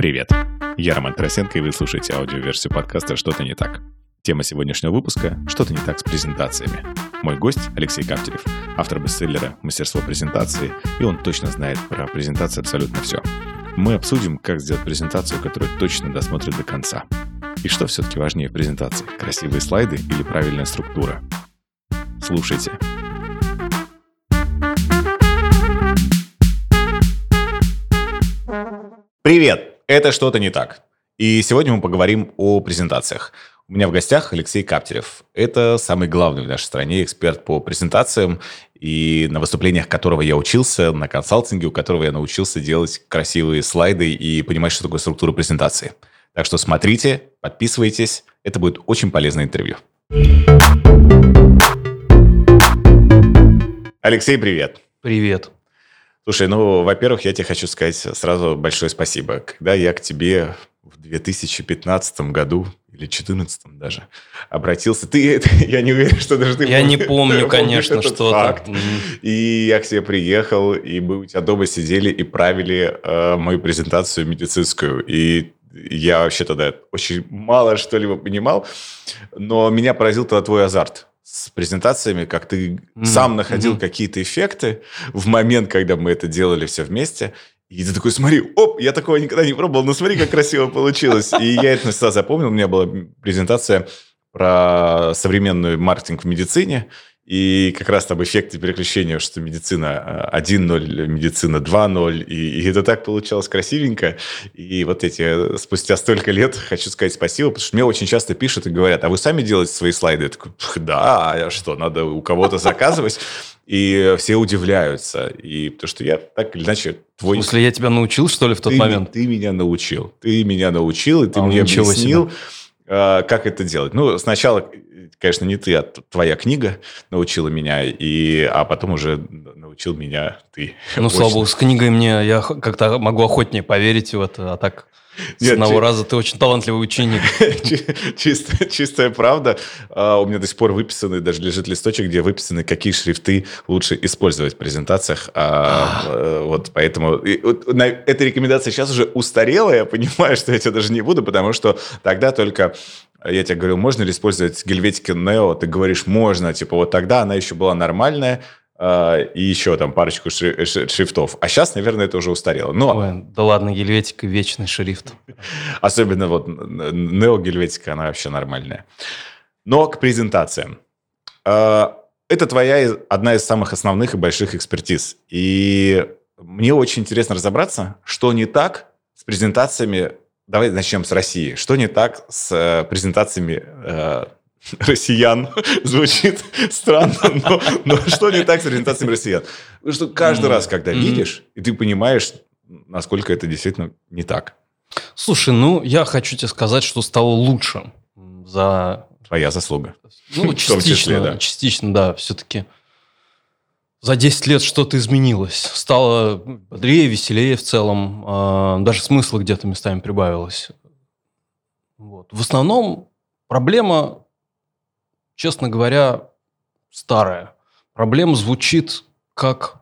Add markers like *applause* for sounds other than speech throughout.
Привет, я Роман Тарасенко, и вы слушаете аудиоверсию подкаста «Что-то не так». Тема сегодняшнего выпуска – «Что-то не так с презентациями». Мой гость – Алексей Каптерев, автор бестселлера «Мастерство презентации», и он точно знает про презентации абсолютно все. Мы обсудим, как сделать презентацию, которая точно досмотрит до конца. И что все-таки важнее в презентации – красивые слайды или правильная структура? Слушайте. Привет! Это «Что-то не так». И сегодня мы поговорим о презентациях. У меня в гостях Алексей Каптерев. Это самый главный в нашей стране эксперт по презентациям, и на выступлениях которого я учился, на консалтинге, у которого я научился делать красивые слайды и понимать, что такое структура презентации. Так что смотрите, подписывайтесь. Это будет очень полезное интервью. Алексей, привет. Привет. Слушай, ну, во-первых, я тебе хочу сказать сразу большое спасибо. Когда я к тебе в 2015 году или 2014 даже обратился, ты, *laughs* я не уверен, что даже ты Я помнишь, не помню, конечно, что факт. И я к тебе приехал, и мы у тебя дома сидели и правили э, мою презентацию медицинскую. И я вообще тогда очень мало что-либо понимал, но меня поразил тогда твой азарт с презентациями, как ты mm-hmm. сам находил mm-hmm. какие-то эффекты в момент, когда мы это делали все вместе. И ты такой, смотри, оп, я такого никогда не пробовал, но смотри, как красиво получилось. И я это всегда запомнил. У меня была презентация про современный маркетинг в медицине. И как раз там эффекты переключения, что медицина 1.0, медицина 2.0, и, и это так получалось красивенько. И вот эти, спустя столько лет, хочу сказать спасибо, потому что мне очень часто пишут и говорят, а вы сами делаете свои слайды? Я такой, да, а что, надо у кого-то заказывать? И все удивляются. И потому что я так или иначе твой... В смысле, я тебя научил, что ли, в тот ты, момент? Ты меня научил. Ты меня научил, и ты а, мне объяснил, себе. А, как это делать. Ну, сначала конечно, не ты, а твоя книга научила меня, и, а потом уже научил меня ты. Ну, слава богу, с книгой мне я как-то могу охотнее поверить в это, а так с Нет, одного чи... раза ты очень талантливый ученик. *laughs* Чистая, чистая правда. А, у меня до сих пор выписаны, даже лежит листочек, где выписаны, какие шрифты лучше использовать в презентациях. А, а. вот поэтому эта рекомендация сейчас уже устарела, я понимаю, что я тебя даже не буду, потому что тогда только я тебе говорил, можно ли использовать гельветики Neo? Ты говоришь, можно. Типа вот тогда она еще была нормальная, э, и еще там парочку шри- шрифтов. А сейчас, наверное, это уже устарело. Но... Ой, да ладно, гельветика вечный шрифт. *laughs* Особенно вот Neo гельветика, она вообще нормальная. Но к презентациям. Э, это твоя одна из самых основных и больших экспертиз. И мне очень интересно разобраться, что не так с презентациями Давай начнем с России. Что не так с э, презентациями э, *laughs* россиян? *laughs* Звучит странно, но, но что не так с презентациями россиян? Потому что каждый раз, когда видишь, и ты понимаешь, насколько это действительно не так. Слушай, ну, я хочу тебе сказать, что стало лучше за... Твоя заслуга. Ну, *laughs* частично, числе, да. частично, да, все-таки за 10 лет что-то изменилось. Стало бодрее, веселее в целом. А, даже смысла где-то местами прибавилось. Вот. В основном проблема, честно говоря, старая. Проблема звучит как...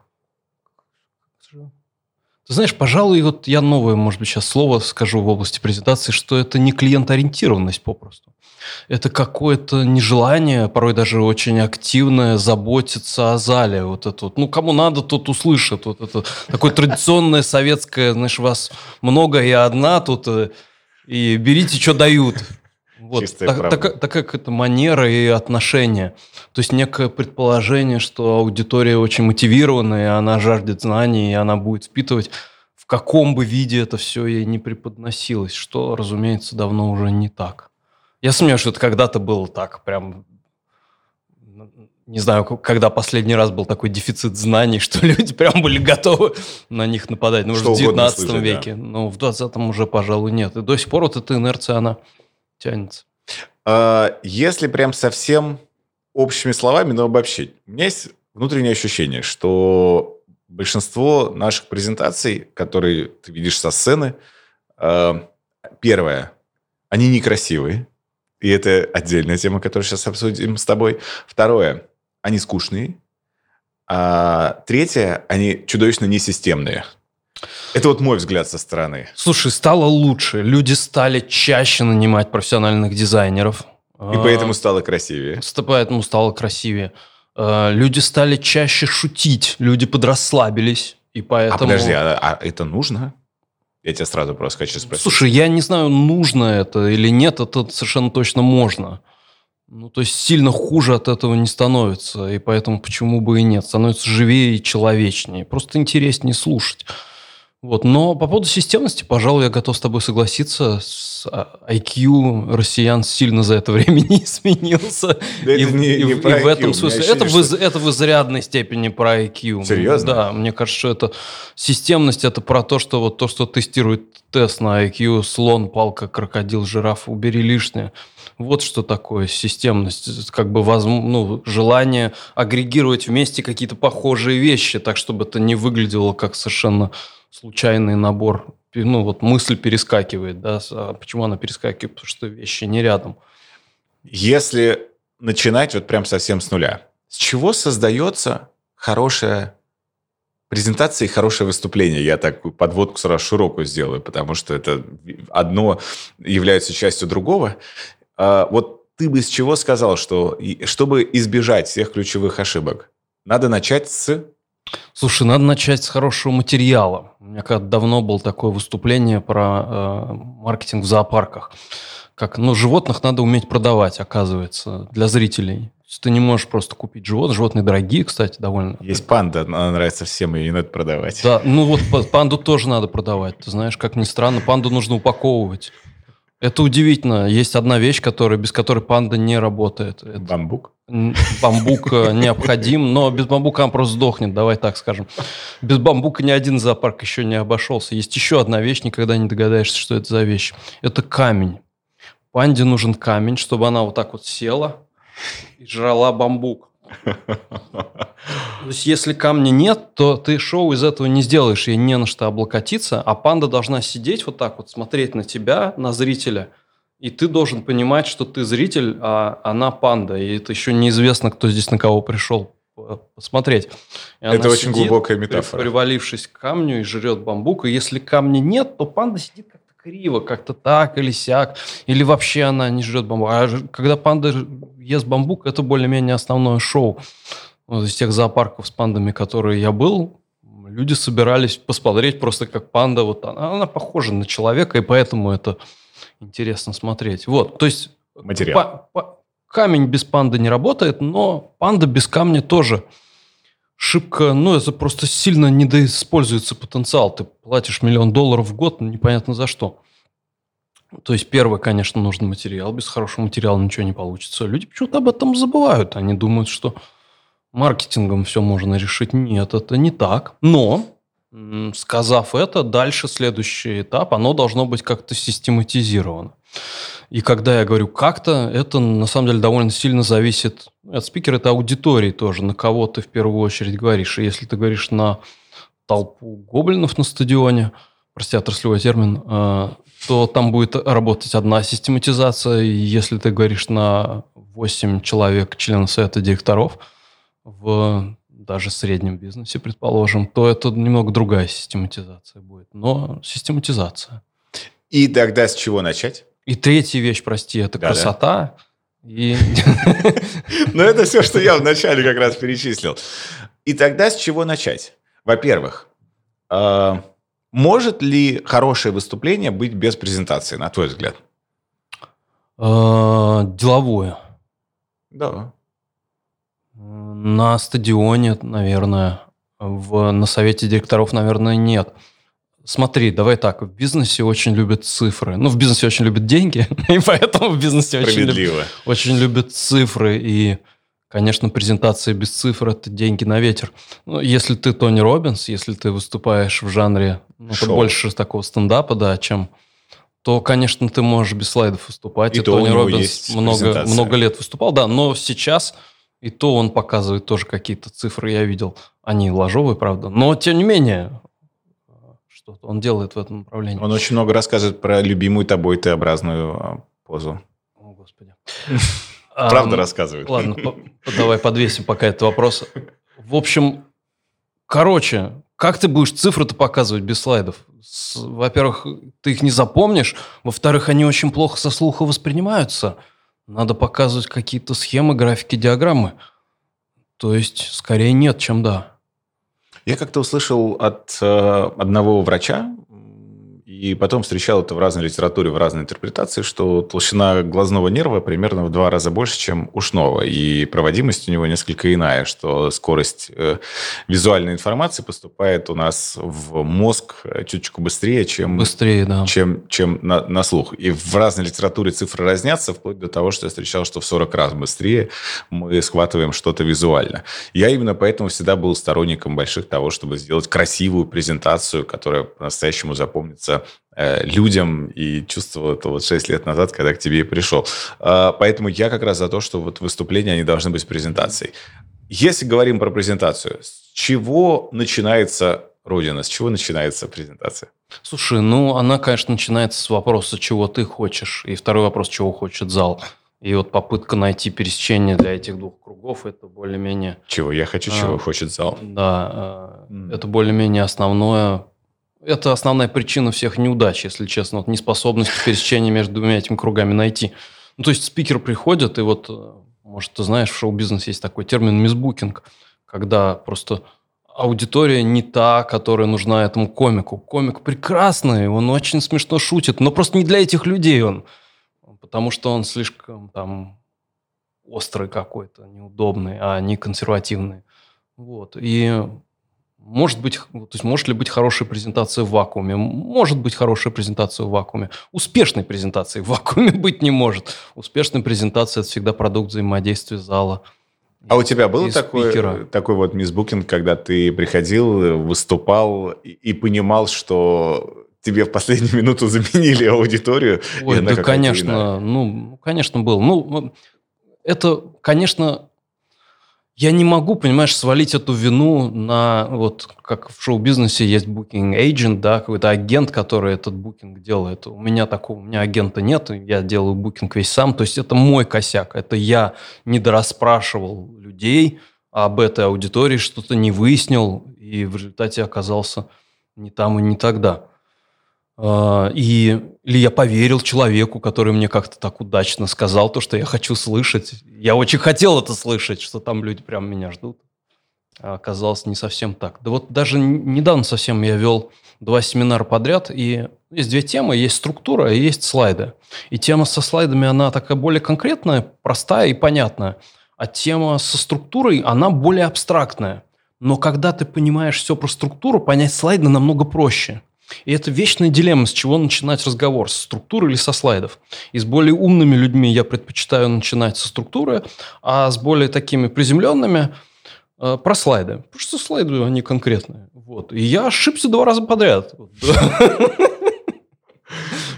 Ты знаешь, пожалуй, вот я новое, может быть, сейчас слово скажу в области презентации, что это не клиентоориентированность попросту это какое-то нежелание, порой даже очень активное, заботиться о зале. Вот это вот. Ну, кому надо, тот услышит. Вот это такое традиционное советское, знаешь, вас много, и одна тут, э, и берите, что дают. Вот, так, так, так как это манера и отношение. То есть некое предположение, что аудитория очень мотивированная, она жаждет знаний, и она будет впитывать в каком бы виде это все ей не преподносилось, что, разумеется, давно уже не так. Я сомневаюсь, что это когда-то было так, прям не знаю, когда последний раз был такой дефицит знаний, *laughs* что люди прям были готовы на них нападать. Ну, что в 19 слышать, веке. Да. Ну, в 20-м уже, пожалуй, нет. И до сих пор вот эта инерция, она тянется. А, если прям совсем общими словами, но обобщить. У меня есть внутреннее ощущение, что большинство наших презентаций, которые ты видишь со сцены, а, первое, они некрасивые. И это отдельная тема, которую сейчас обсудим с тобой. Второе, они скучные. А третье, они чудовищно несистемные. Это вот мой взгляд со стороны. Слушай, стало лучше. Люди стали чаще нанимать профессиональных дизайнеров. И поэтому стало красивее. Поэтому стало красивее. А, люди стали чаще шутить, люди подрасслабились. И поэтому... А подожди, а, а это нужно? Я тебя сразу просто хочу спросить. Слушай, я не знаю, нужно это или нет, это совершенно точно можно. Ну, то есть сильно хуже от этого не становится, и поэтому почему бы и нет. Становится живее и человечнее. Просто интереснее слушать. Вот. Но по поводу системности, пожалуй, я готов с тобой согласиться. С IQ россиян сильно за это *laughs* время не изменился. Да и, это не, и, не и, про IQ. в этом смысле это, в, что... это в изрядной степени про IQ. Серьезно? Да, мне кажется, что это системность, это про то, что вот то, что тестирует тест на IQ, слон, палка, крокодил, жираф, убери лишнее. Вот что такое системность, как бы воз, ну, желание агрегировать вместе какие-то похожие вещи, так чтобы это не выглядело как совершенно случайный набор, ну вот мысль перескакивает, да, а почему она перескакивает? Потому что вещи не рядом. Если начинать вот прям совсем с нуля, с чего создается хорошая презентация и хорошее выступление. Я так подводку сразу широкую сделаю, потому что это одно является частью другого. А вот ты бы с чего сказал, что чтобы избежать всех ключевых ошибок, надо начать с Слушай, надо начать с хорошего материала. У меня когда давно было такое выступление про э, маркетинг в зоопарках. Как, ну, животных надо уметь продавать, оказывается, для зрителей. Ты не можешь просто купить животных. Животные дорогие, кстати, довольно. Есть панда, она нравится всем, и ее надо продавать. Да, ну вот панду тоже надо продавать. Ты знаешь, как ни странно, панду нужно упаковывать. Это удивительно. Есть одна вещь, которая, без которой панда не работает. Это бамбук? Бамбук э, необходим, но без бамбука он просто сдохнет, давай так скажем. Без бамбука ни один зоопарк еще не обошелся. Есть еще одна вещь, никогда не догадаешься, что это за вещь. Это камень. Панде нужен камень, чтобы она вот так вот села и жрала бамбук. То есть, если камня нет, то ты шоу из этого не сделаешь, ей не на что облокотиться, а панда должна сидеть вот так вот, смотреть на тебя, на зрителя, и ты должен понимать, что ты зритель, а она панда, и это еще неизвестно, кто здесь на кого пришел посмотреть. И это очень сидит, глубокая метафора. Привалившись к камню и жрет бамбук, и если камня нет, то панда сидит как-то криво, как-то так или сяк, или вообще она не жрет бамбук. А когда панда ест бамбук, это более-менее основное шоу. Вот из тех зоопарков с пандами, которые я был, люди собирались посмотреть просто как панда. Вот она, она похожа на человека, и поэтому это интересно смотреть. Вот, то есть... Материал. По, по, камень без панды не работает, но панда без камня тоже шибко, ну, это просто сильно недоиспользуется потенциал. Ты платишь миллион долларов в год, непонятно за что. То есть, первое, конечно, нужен материал. Без хорошего материала ничего не получится. Люди почему-то об этом забывают. Они думают, что маркетингом все можно решить. Нет, это не так. Но, сказав это, дальше следующий этап, оно должно быть как-то систематизировано. И когда я говорю как-то, это на самом деле довольно сильно зависит от спикера, это аудитории тоже, на кого ты в первую очередь говоришь. И если ты говоришь на толпу гоблинов на стадионе, прости, отраслевой термин, э, то там будет работать одна систематизация. И если ты говоришь на 8 человек, членов совета директоров, в даже среднем бизнесе, предположим, то это немного другая систематизация будет. Но систематизация. И тогда с чего начать? И третья вещь, прости, это да, красота. Да? И... *laughs* Ну, это все, что я вначале как раз перечислил. И тогда с чего начать? Во-первых, а, может ли хорошее выступление быть без презентации, на твой взгляд? А, деловое. Да. На стадионе, наверное. В, на совете директоров, наверное, нет. Смотри, давай так, в бизнесе очень любят цифры. Ну, в бизнесе очень любят деньги, *laughs* и поэтому в бизнесе очень любят, очень любят цифры. И Конечно, презентация без цифр – это деньги на ветер. Ну, если ты Тони Робинс, если ты выступаешь в жанре ну, это больше такого стендапа, да, чем то, конечно, ты можешь без слайдов выступать. И, и Тони Робинс много, много лет выступал, да, но сейчас и то он показывает тоже какие-то цифры, я видел. Они ложовые, правда, но тем не менее что он делает в этом направлении. Он очень много рассказывает про любимую тобой Т-образную а, позу. О, Господи. *laughs* Правда рассказывает. Ладно, давай подвесим пока этот вопрос. В общем, короче, как ты будешь цифры-то показывать без слайдов? Во-первых, ты их не запомнишь. Во-вторых, они очень плохо со слуха воспринимаются. Надо показывать какие-то схемы, графики, диаграммы. То есть, скорее нет, чем да. Я как-то услышал от э, одного врача, и потом встречал это в разной литературе, в разной интерпретации, что толщина глазного нерва примерно в два раза больше, чем ушного, и проводимость у него несколько иная, что скорость э, визуальной информации поступает у нас в мозг э, чуточку быстрее, чем Быстрее, да. чем, чем на, на слух. И в разной литературе цифры разнятся, вплоть до того, что я встречал, что в 40 раз быстрее мы схватываем что-то визуально. Я именно поэтому всегда был сторонником больших того, чтобы сделать красивую презентацию, которая по-настоящему запомнится э, людям, и чувствовал это вот 6 лет назад, когда к тебе и пришел. А, Поэтому я как раз за то, что вот выступления, они должны быть презентацией. Если говорим про презентацию, с чего начинается Родина, с чего начинается презентация? Слушай, ну, она, конечно, начинается с вопроса, чего ты хочешь. И второй вопрос, чего хочет зал. И вот попытка найти пересечение для этих двух кругов, это более-менее... Чего я хочу, А. чего хочет зал. Да, М. это более-менее основное. Это основная причина всех неудач, если честно. Вот неспособность пересечения между двумя этими кругами найти. Ну, то есть спикер приходит, и вот, э, может, ты знаешь, в шоу-бизнесе есть такой термин мисбукинг, когда просто аудитория не та, которая нужна этому комику. Комик прекрасный, он очень смешно шутит, но просто не для этих людей он. Потому что он слишком там острый какой-то, неудобный, а не консервативный. Вот. И может быть, то есть может ли быть хорошая презентация в вакууме? Может быть хорошая презентация в вакууме. Успешной презентации в вакууме *laughs* быть не может. Успешная презентация – это всегда продукт взаимодействия зала. А у тебя был такой, спикера. такой вот мисбукинг, когда ты приходил, выступал и, и понимал, что тебе в последнюю минуту заменили аудиторию? Ой, да, конечно, иная? ну, конечно, был. Ну, это, конечно, я не могу, понимаешь, свалить эту вину на, вот, как в шоу-бизнесе есть booking agent, да, какой-то агент, который этот букинг делает. У меня такого, у меня агента нет, я делаю букинг весь сам, то есть это мой косяк, это я недорасспрашивал людей об этой аудитории, что-то не выяснил, и в результате оказался не там и не тогда. А, И, или я поверил человеку, который мне как-то так удачно сказал то, что я хочу слышать. Я очень хотел это слышать, что там люди прям меня ждут. А оказалось не совсем так. Да вот даже недавно совсем я вел два семинара подряд, и есть две темы, есть структура и есть слайды. И тема со слайдами, она такая более конкретная, простая и понятная. А тема со структурой, она более абстрактная. Но когда ты понимаешь все про структуру, понять слайды намного проще. И это вечная дилемма, с чего начинать разговор, со структуры или со слайдов. И с более умными людьми я предпочитаю начинать со структуры, а с более такими приземленными э, про слайды. Потому что слайды, они конкретные. Вот. И я ошибся два раза подряд. *laughs*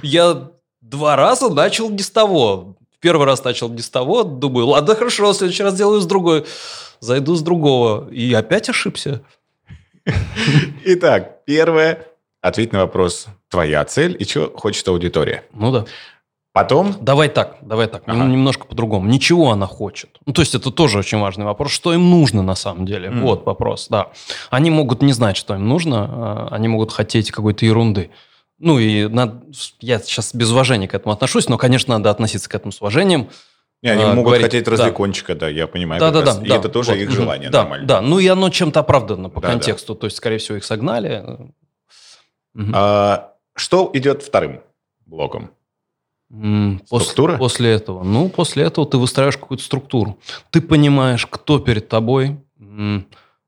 Я два раза начал не с того. Первый раз начал не с того, думаю, ладно, хорошо, в следующий раз сделаю с другой. Зайду с другого. И опять ошибся. Итак, первое. Ответь на вопрос. Твоя цель и чего хочет аудитория. Ну да. Потом Давай так, давай так, Ага. нем- немножко по-другому. Ничего она хочет. Ну, то есть это тоже очень важный вопрос. Что им нужно на самом деле? М. Вот вопрос, да. Они могут не знать, что им нужно, а, они могут хотеть какой-то ерунды. Ну и надо- я сейчас без уважения к этому отношусь, но, конечно, надо относиться к этому с уважением. не, они а, могут говорить, хотеть да. развлекончика, да, я понимаю. Да, да, раз. да. И да, это тоже вот, их желание Да, нормально. да. Ну и оно чем-то оправдано по Да, да. контексту. То есть, скорее всего, их согнали. Мгм. А, что идет вторым блоком? Структура? После этого. Ну, после этого ты выстраиваешь какую-то структуру. Ты понимаешь, кто перед тобой.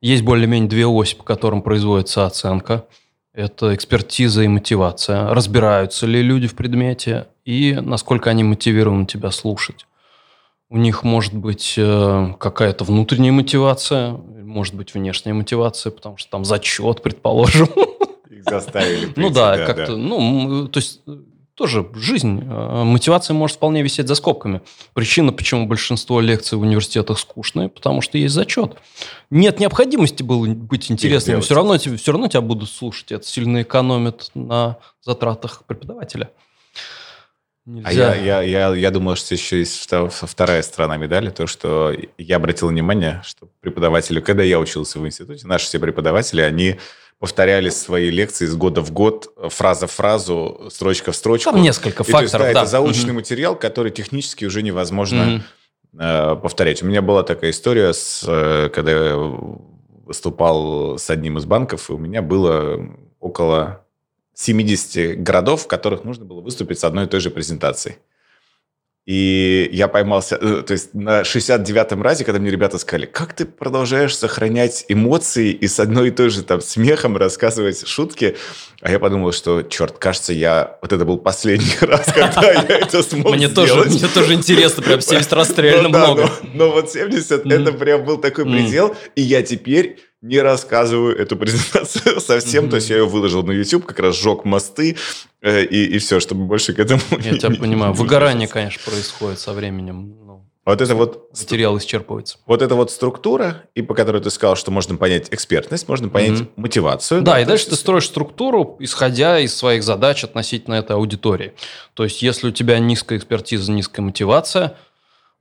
Есть более-менее две оси, по которым производится оценка. Это экспертиза и мотивация. Разбираются ли люди в предмете и насколько они мотивированы тебя слушать. У них может быть э, какая-то внутренняя мотивация, может быть внешняя мотивация, потому что там зачет, предположим. *laughs* Заставили Ну да, как-то, ну, то есть э, тоже жизнь, э, мотивация может вполне висеть за скобками. Причина, почему большинство лекций в университетах скучные, потому что есть зачет. Нет необходимости было быть интересным, все равно, все равно тебя будут слушать. Это сильно экономит на затратах преподавателя. Нельзя. А я, я, я, я думал, что еще есть вторая сторона медали, то, что я обратил внимание, что преподаватели, когда я учился в институте, наши все преподаватели, они повторяли свои лекции из года в год, фраза в фразу, строчка в строчку. Там несколько И, то есть, факторов, да, да. это заученный Мгм. материал, который технически уже невозможно Мгм. э, повторять. У меня была такая история, с, э, когда я выступал с одним из банков, и у меня было около 70 городов, в которых нужно было выступить с одной и той же презентацией. И я поймался, э, то есть на 69-м разе, когда мне ребята сказали, как ты продолжаешь сохранять эмоции и с одной и той же там смехом рассказывать шутки, а я подумал, что, черт, кажется, я... Вот это был последний *laughs* раз, когда я это смог Мне тоже, мне тоже интересно, прям *laughs* 70 раз реально Ну много. Но, но вот 70 Мгм. это прям был такой предел, и я теперь не рассказываю эту *laughs* презентацию совсем, Мгм. то есть я ее выложил на YouTube, как раз сжег мосты э, и, и все, чтобы больше к этому Я не- *laughs* тебя не- понимаю. не Выгорание, конечно, происходит со временем. Ну, Вот это вот материал исчерпывается. вот эта вот структура, и по которой ты сказал, что можно понять экспертность, можно понять Мгм. мотивацию. Да, и то дальше есть- ты строишь структуру, исходя из своих задач относительно этой аудитории. То есть, если у тебя низкая экспертиза, низкая мотивация,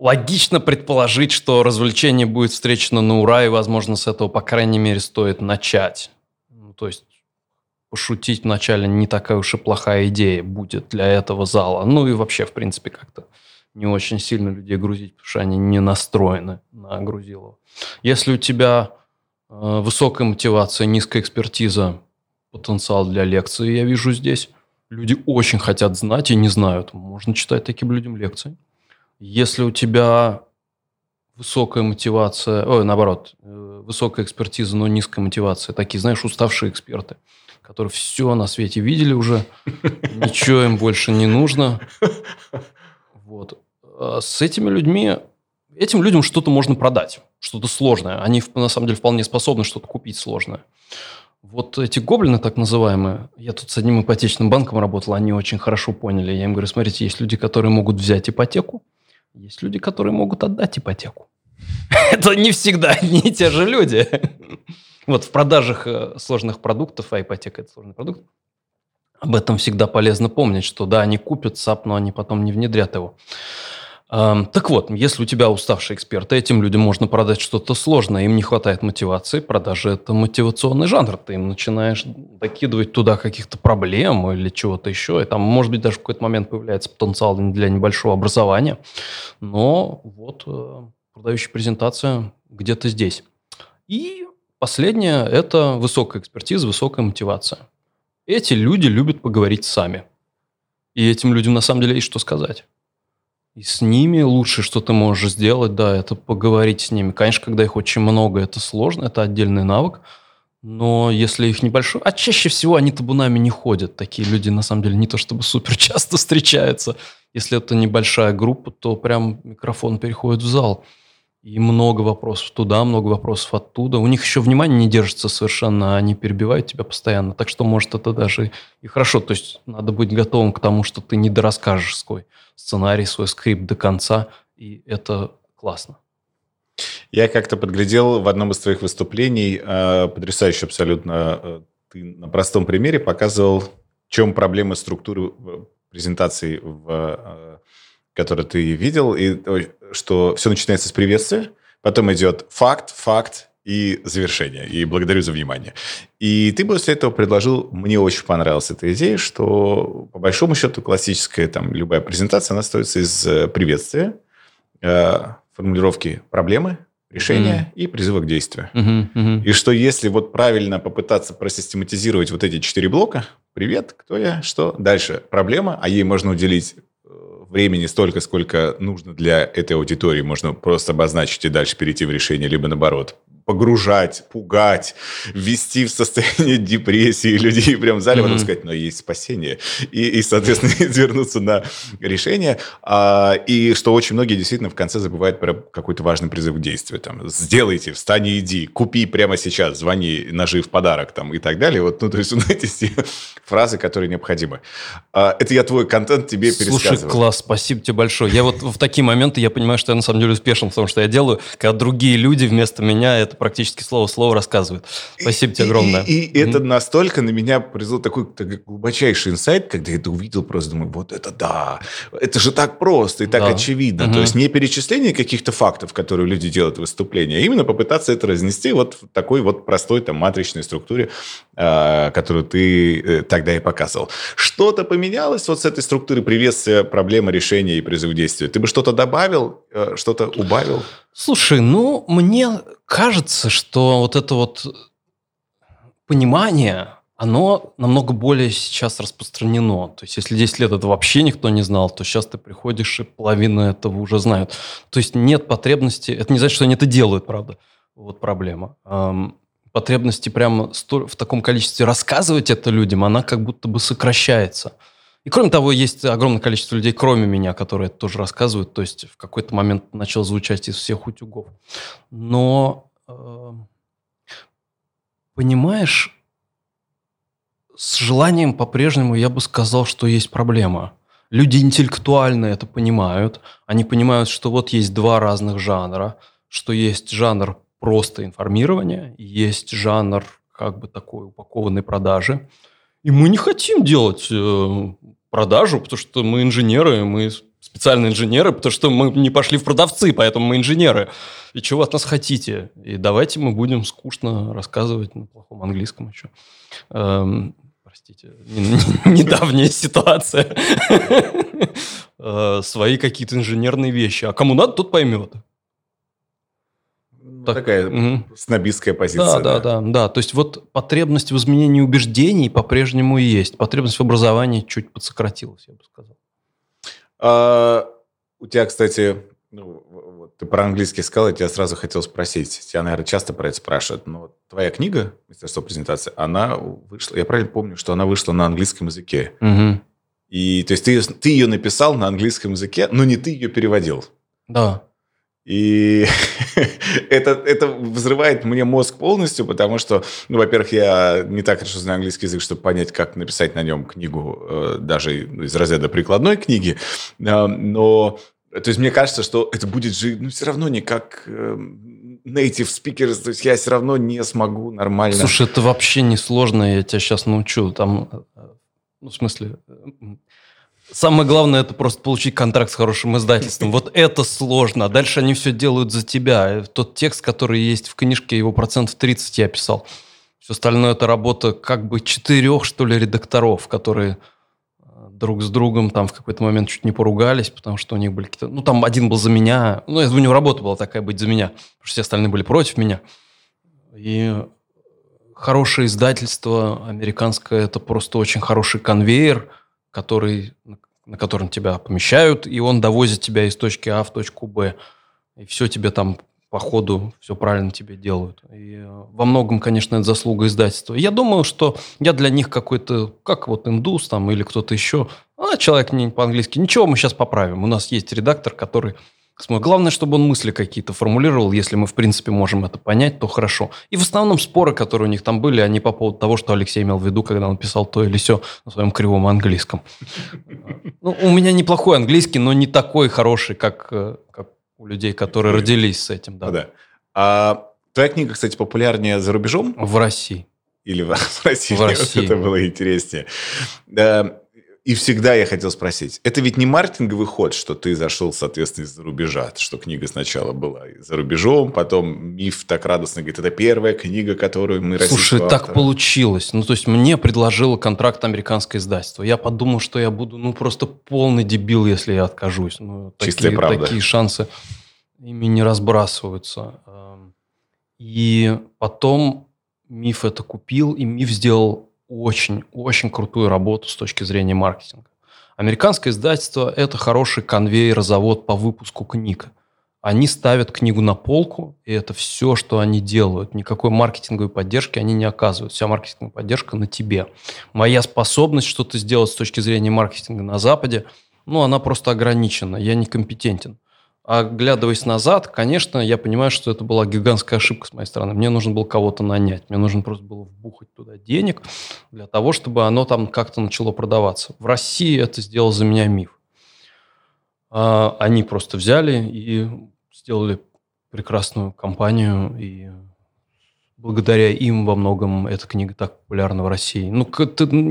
логично предположить, что развлечение будет встречено на ура, и, возможно, с этого, по крайней мере, стоит начать. Ну, то есть, пошутить вначале не такая уж и плохая идея будет для этого зала. Ну и вообще, в принципе, как-то не очень сильно людей грузить, потому что они не настроены на грузилово. Если у тебя э, высокая мотивация, низкая экспертиза, потенциал для лекции я вижу здесь. Люди очень хотят знать и не знают. Можно читать таким людям лекции. Если у тебя высокая мотивация, ой, наоборот, э, высокая экспертиза, но низкая мотивация, такие, знаешь, уставшие эксперты, которые все на свете видели уже, *laughs* ничего им больше не нужно. Вот. А С этими людьми, этим людям что-то можно продать, что-то сложное. Они, на самом деле, вполне способны что-то купить сложное. Вот эти гоблины, так называемые, я тут с одним ипотечным банком работал, они очень хорошо поняли. Я им говорю, смотрите, есть люди, которые могут взять ипотеку, есть люди, которые могут отдать ипотеку. *laughs* Это не всегда одни и те же люди. Вот в продажах э, сложных продуктов, а ипотека – это сложный продукт, об этом всегда полезно помнить, что да, они купят SAP, но они потом не внедрят его. Так вот, если у тебя уставшие эксперты, этим людям можно продать что-то сложное, им не хватает мотивации, продажи – это мотивационный жанр. Ты им начинаешь докидывать туда каких-то проблем или чего-то еще, и там, может быть, даже в какой-то момент появляется потенциал для небольшого образования. Но вот э, продающая презентация где-то здесь. И последнее – это высокая экспертиза, высокая мотивация. Эти люди любят поговорить сами. И этим людям на самом деле есть что сказать. И с ними лучше, что ты можешь сделать, да, это поговорить с ними. Конечно, когда их очень много, это сложно, это отдельный навык. Но если их небольшой... А чаще всего они табунами не ходят. Такие люди, на самом деле, не то чтобы супер часто встречаются. Если это небольшая группа, то прям микрофон переходит в зал. И много вопросов туда, много вопросов оттуда. У них еще внимание не держится совершенно, они перебивают тебя постоянно. Так что, может, это даже и хорошо. То есть надо быть готовым к тому, что ты не дорасскажешь свой сценарий, свой скрипт до конца. И это классно. Я как-то подглядел в одном из твоих выступлений, э, потрясающе абсолютно, э, ты на простом примере показывал, в чем проблема структуры в- презентации, в, которую ты видел, и что все начинается с приветствия, потом идет факт, факт и завершение. И благодарю за внимание. И ты после этого предложил, мне очень понравилась эта идея, что по большому счету классическая там любая презентация, она строится из э, приветствия, э, формулировки проблемы, решения и призыва к действию. Мгм, мгм. И что если вот правильно попытаться просистематизировать вот эти четыре блока, привет, кто я, что, дальше проблема, а ей можно уделить времени столько, сколько нужно для этой аудитории, можно просто обозначить и дальше перейти в решение, либо наоборот, погружать, пугать, ввести в состояние *laughs* депрессии людей прям в зале, потом Мгм. сказать, но есть спасение. И, и соответственно, *laughs* вернуться на решение. А, и что очень многие действительно в конце забывают про какой-то важный призыв к действию. Там, сделайте, встань и иди, купи прямо сейчас, звони, нажив подарок там, и так далее. Вот, ну, то есть, *laughs* вот эти все фразы, которые необходимы. А, это я твой контент тебе Слушай, пересказываю. класс, спасибо тебе большое. Я вот в такие моменты, я понимаю, что я на самом деле успешен, потому что я делаю, когда другие люди вместо меня это практически слово в слово рассказывает. Спасибо тебе огромное. И, и, и это настолько на меня произвело такой, такой глубочайший инсайт, когда я это увидел, просто думаю, вот это да, это же так просто и так да. очевидно. Угу. То есть не перечисление каких-то фактов, которые люди делают в выступлении, а именно попытаться это разнести вот в такой вот простой там матричной структуре, э, которую ты э, тогда и показывал. Что-то поменялось вот с этой структуры приветствия, проблемы, решения и призыв к действию? Ты бы что-то добавил, э, что-то убавил? Слушай, ну, мне кажется, что вот это вот понимание, оно намного более сейчас распространено. То есть, если 10 лет это вообще никто не знал, то сейчас ты приходишь, и половина этого уже знают. То есть, нет потребности... Это не значит, что они это делают, правда. Вот проблема. Потребности прямо в таком количестве рассказывать это людям, она как будто бы сокращается. И кроме того, есть огромное количество людей, кроме меня, которые это тоже рассказывают. То есть в какой-то момент начал звучать из всех утюгов. Но э, понимаешь, с желанием по-прежнему я бы сказал, что есть проблема. Люди интеллектуально это понимают. Они понимают, что вот есть два разных жанра, что есть жанр просто информирования, есть жанр как бы такой упакованной продажи. И мы не хотим делать э, продажу, потому что мы инженеры, мы специальные инженеры, потому что мы не пошли в продавцы, поэтому мы инженеры. И чего от нас хотите? И давайте мы будем скучно рассказывать на плохом английском еще. Эм, простите, недавняя ситуация. *laughs* Э, свои какие-то инженерные вещи. А кому надо, тот поймет. Ну, так, такая угу. снобистская позиция. Да, да, да, да. То есть вот потребность в изменении убеждений по-прежнему и есть. Потребность в образовании чуть подсократилась, я бы сказал. А, у тебя, кстати, ну, вот ты про английский сказал, я тебя сразу хотел спросить. Тебя, наверное, часто про это спрашивают. Но твоя книга, мастерство презентации, она вышла, я правильно помню, что она вышла на английском языке. Угу. И то есть ты, ты ее написал на английском языке, но не ты ее переводил. Да. И *laughs* это, это взрывает мне мозг полностью, потому что, ну, во-первых, я не так хорошо знаю английский язык, чтобы понять, как написать на нем книгу, э, даже из разряда прикладной книги. Э, но, то есть, мне кажется, что это будет же, ну, все равно не как э, native speakers, то есть я все равно не смогу нормально... Слушай, это вообще не сложно, я тебя сейчас научу. Там, ну, в смысле, Самое главное это просто получить контракт с хорошим издательством. Вот это сложно. А дальше они все делают за тебя. Тот текст, который есть в книжке, его процентов 30 я писал. Все остальное это работа как бы четырех, что ли, редакторов, которые э, друг с другом там в какой-то момент чуть не поругались, потому что у них были какие-то... Ну, там один был за меня. Ну, у него работа была такая быть за меня, потому что все остальные были против меня. И хорошее издательство американское – это просто очень хороший конвейер – который, на котором тебя помещают, и он довозит тебя из точки А в точку Б. И все тебе там по ходу все правильно тебе делают. И э, во многом, конечно, это заслуга издательства. Я думаю, что я для них какой-то, как вот индус там или кто-то еще, а человек не по-английски, ничего, мы сейчас поправим. У нас есть редактор, который Главное, чтобы он мысли какие-то формулировал. Если мы, в принципе, можем это понять, то хорошо. И в основном споры, которые у них там были, они по поводу того, что Алексей имел в виду, когда он писал то или все на своем кривом английском. *laughs* Ну, у меня неплохой английский, но не такой хороший, как, э, как у людей, которые родились с этим. Да. да. А твоя книга, кстати, популярнее за рубежом? В России. Или в, *laughs* в России? В России. это было интереснее. И всегда я хотел спросить, это ведь не маркетинговый ход, что ты зашел, соответственно, из-за рубежа, что книга сначала была за рубежом, потом миф так радостно говорит, это первая книга, которую мы Слушай, так автора. получилось. Ну, то есть мне предложило контракт американское издательство. Я подумал, что я буду, ну, просто полный дебил, если я откажусь. Ну, Чистая такие, правда. Такие шансы ими не разбрасываются. Эм, и потом миф это купил, и миф сделал очень-очень крутую работу с точки зрения маркетинга. Американское издательство – это хороший конвейер-завод по выпуску книг. Они ставят книгу на полку, и это все, что они делают. Никакой маркетинговой поддержки они не оказывают. Вся маркетинговая поддержка на тебе. Моя способность что-то сделать с точки зрения маркетинга на Западе, ну, она просто ограничена. Я некомпетентен. Оглядываясь назад, конечно, я понимаю, что это была гигантская ошибка с моей стороны. Мне нужно было кого-то нанять. Мне нужно просто было вбухать туда денег для того, чтобы оно там как-то начало продаваться. В России это сделал за меня миф. А, они просто взяли и сделали прекрасную компанию и благодаря им во многом эта книга так популярна в России. Ну,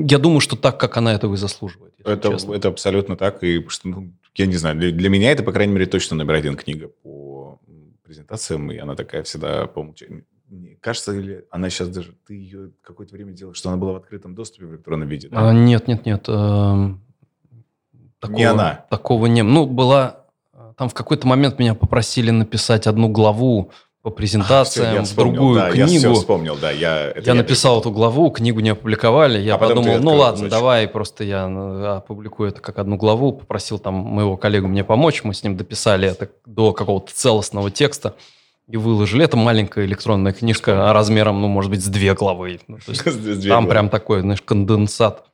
я думаю, что так, как она этого и заслуживает. Это, это абсолютно так. И ну, я не знаю, для, для меня это, по крайней мере, точно номер один книга по презентациям, и она такая всегда по умолчанию. Мне кажется, или она сейчас даже... Ты ее какое-то время делала, что она была в открытом доступе в электронном виде? Да? А, нет, нет, нет. Э, такого, не она? Такого не... Ну, была... Там в какой-то момент меня попросили написать одну главу по презентациям, а, все, в другую да, книгу. Я все вспомнил, да. Я, я, я написал я... эту главу, книгу не опубликовали. Я а подумал, ну ладно, зачем? давай просто я ну, опубликую это как одну главу. Попросил там моего коллегу мне помочь. Мы с ним дописали это до какого-то целостного текста и выложили. Это маленькая электронная книжка размером, ну, может быть, с две главы. Ну, *laughs* там прям такой, знаешь, конденсат.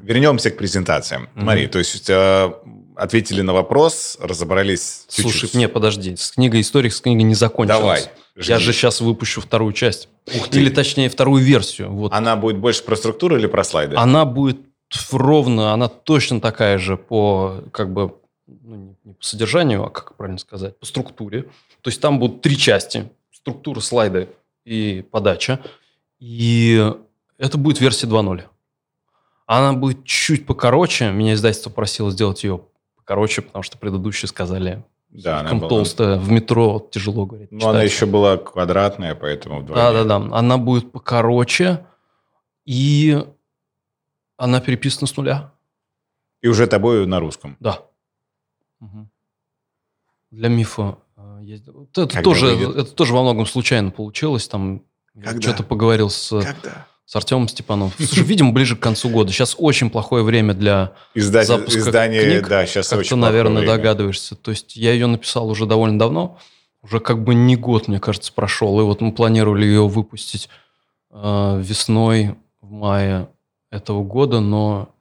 Вернемся к презентациям. Mm-hmm. Смотри, то есть э, ответили на вопрос, разобрались чуть-чуть. Слушай, не, подожди, с книгой историк с книгой не закончилась. Давай. Жди. Я же сейчас выпущу вторую часть. Ух ты. Или точнее вторую версию. Вот. Она будет больше про структуру или про слайды? Она будет ровно, она точно такая же по как бы ну, не по содержанию, а как правильно сказать, по структуре. То есть там будут три части: структура, слайды и подача. И это будет версия 2.0. Она будет чуть покороче. Меня издательство просило сделать ее короче, потому что предыдущие сказали, да, она была... толстая, в метро тяжело говорить. Ну, она еще была квадратная, поэтому вдвойне. Да-да-да, она будет покороче, и она переписана с нуля. И уже тобой на русском? Да. Угу. Для мифа э, есть... Это тоже, это тоже во многом случайно получилось. Там что-то поговорил с... Когда? С Артемом Степановым. Слушай, видимо, ближе к концу года. Сейчас очень плохое время для Издатель, запуска издание, книг. Да, сейчас как очень ты, наверное, время. догадываешься. То есть я ее написал уже довольно давно. Уже как бы не год, мне кажется, прошел. И вот мы планировали ее выпустить э, весной, в мае этого года, но,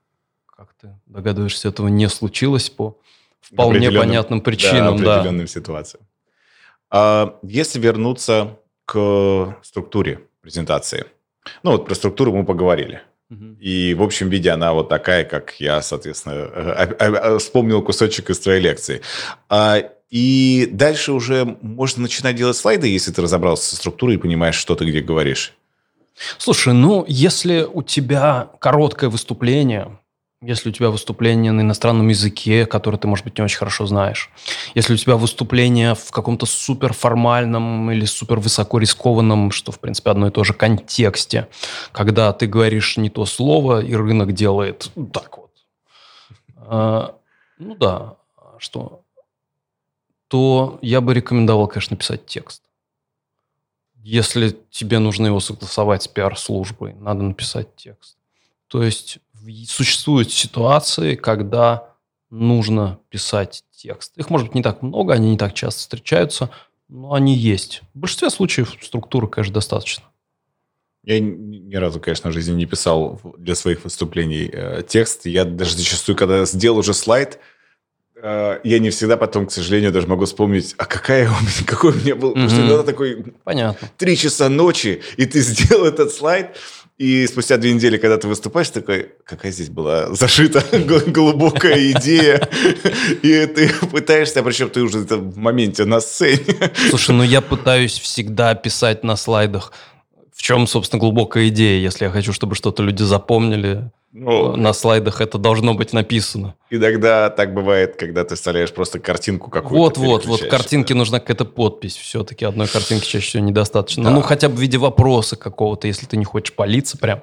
как ты догадываешься, этого не случилось по вполне понятным причинам. Да, определенным да. ситуациям. А если вернуться к структуре презентации – ну, вот про структуру мы поговорили. И в общем виде она вот такая, как я, соответственно, вспомнил кусочек из твоей лекции. А, и дальше уже можно начинать делать слайды, если ты разобрался со структурой и понимаешь, что ты где говоришь. Слушай, ну, если у тебя короткое выступление, если у тебя выступление на иностранном языке, который ты, может быть, не очень хорошо знаешь. Если у тебя выступление в каком-то суперформальном или супер высоко рискованном, что, в принципе, одно и то же, контексте, когда ты говоришь не то слово, и рынок делает так вот. А, ну да, что? То я бы рекомендовал, конечно, писать текст. Если тебе нужно его согласовать с пиар-службой, надо написать текст. То есть существуют ситуации, когда нужно писать текст. Их может быть не так много, они не так часто встречаются, но они есть. В большинстве случаев структуры, конечно, достаточно. Я ни разу, конечно, в жизни не писал для своих выступлений э, текст. Я даже зачастую, когда сделал уже слайд, э, я не всегда потом, к сожалению, даже могу вспомнить, а какая у меня, *laughs* какой у меня был... Потому что иногда такой... Понятно. Три часа ночи, и ты *laughs* сделал этот слайд, и спустя две недели, когда ты выступаешь, такой, какая здесь была зашита *laughs* глубокая идея. И ты пытаешься, причем ты уже в моменте на сцене. Слушай, ну я пытаюсь всегда писать на слайдах, в чем, собственно, глубокая идея, если я хочу, чтобы что-то люди запомнили. Ну, на слайдах это должно быть написано. Иногда так бывает, когда ты вставляешь просто картинку какую-то. Вот, вот, вот картинке да. нужна какая-то подпись. Все-таки одной картинки чаще всего недостаточно. Да. Ну, хотя бы в виде вопроса какого-то, если ты не хочешь палиться прям.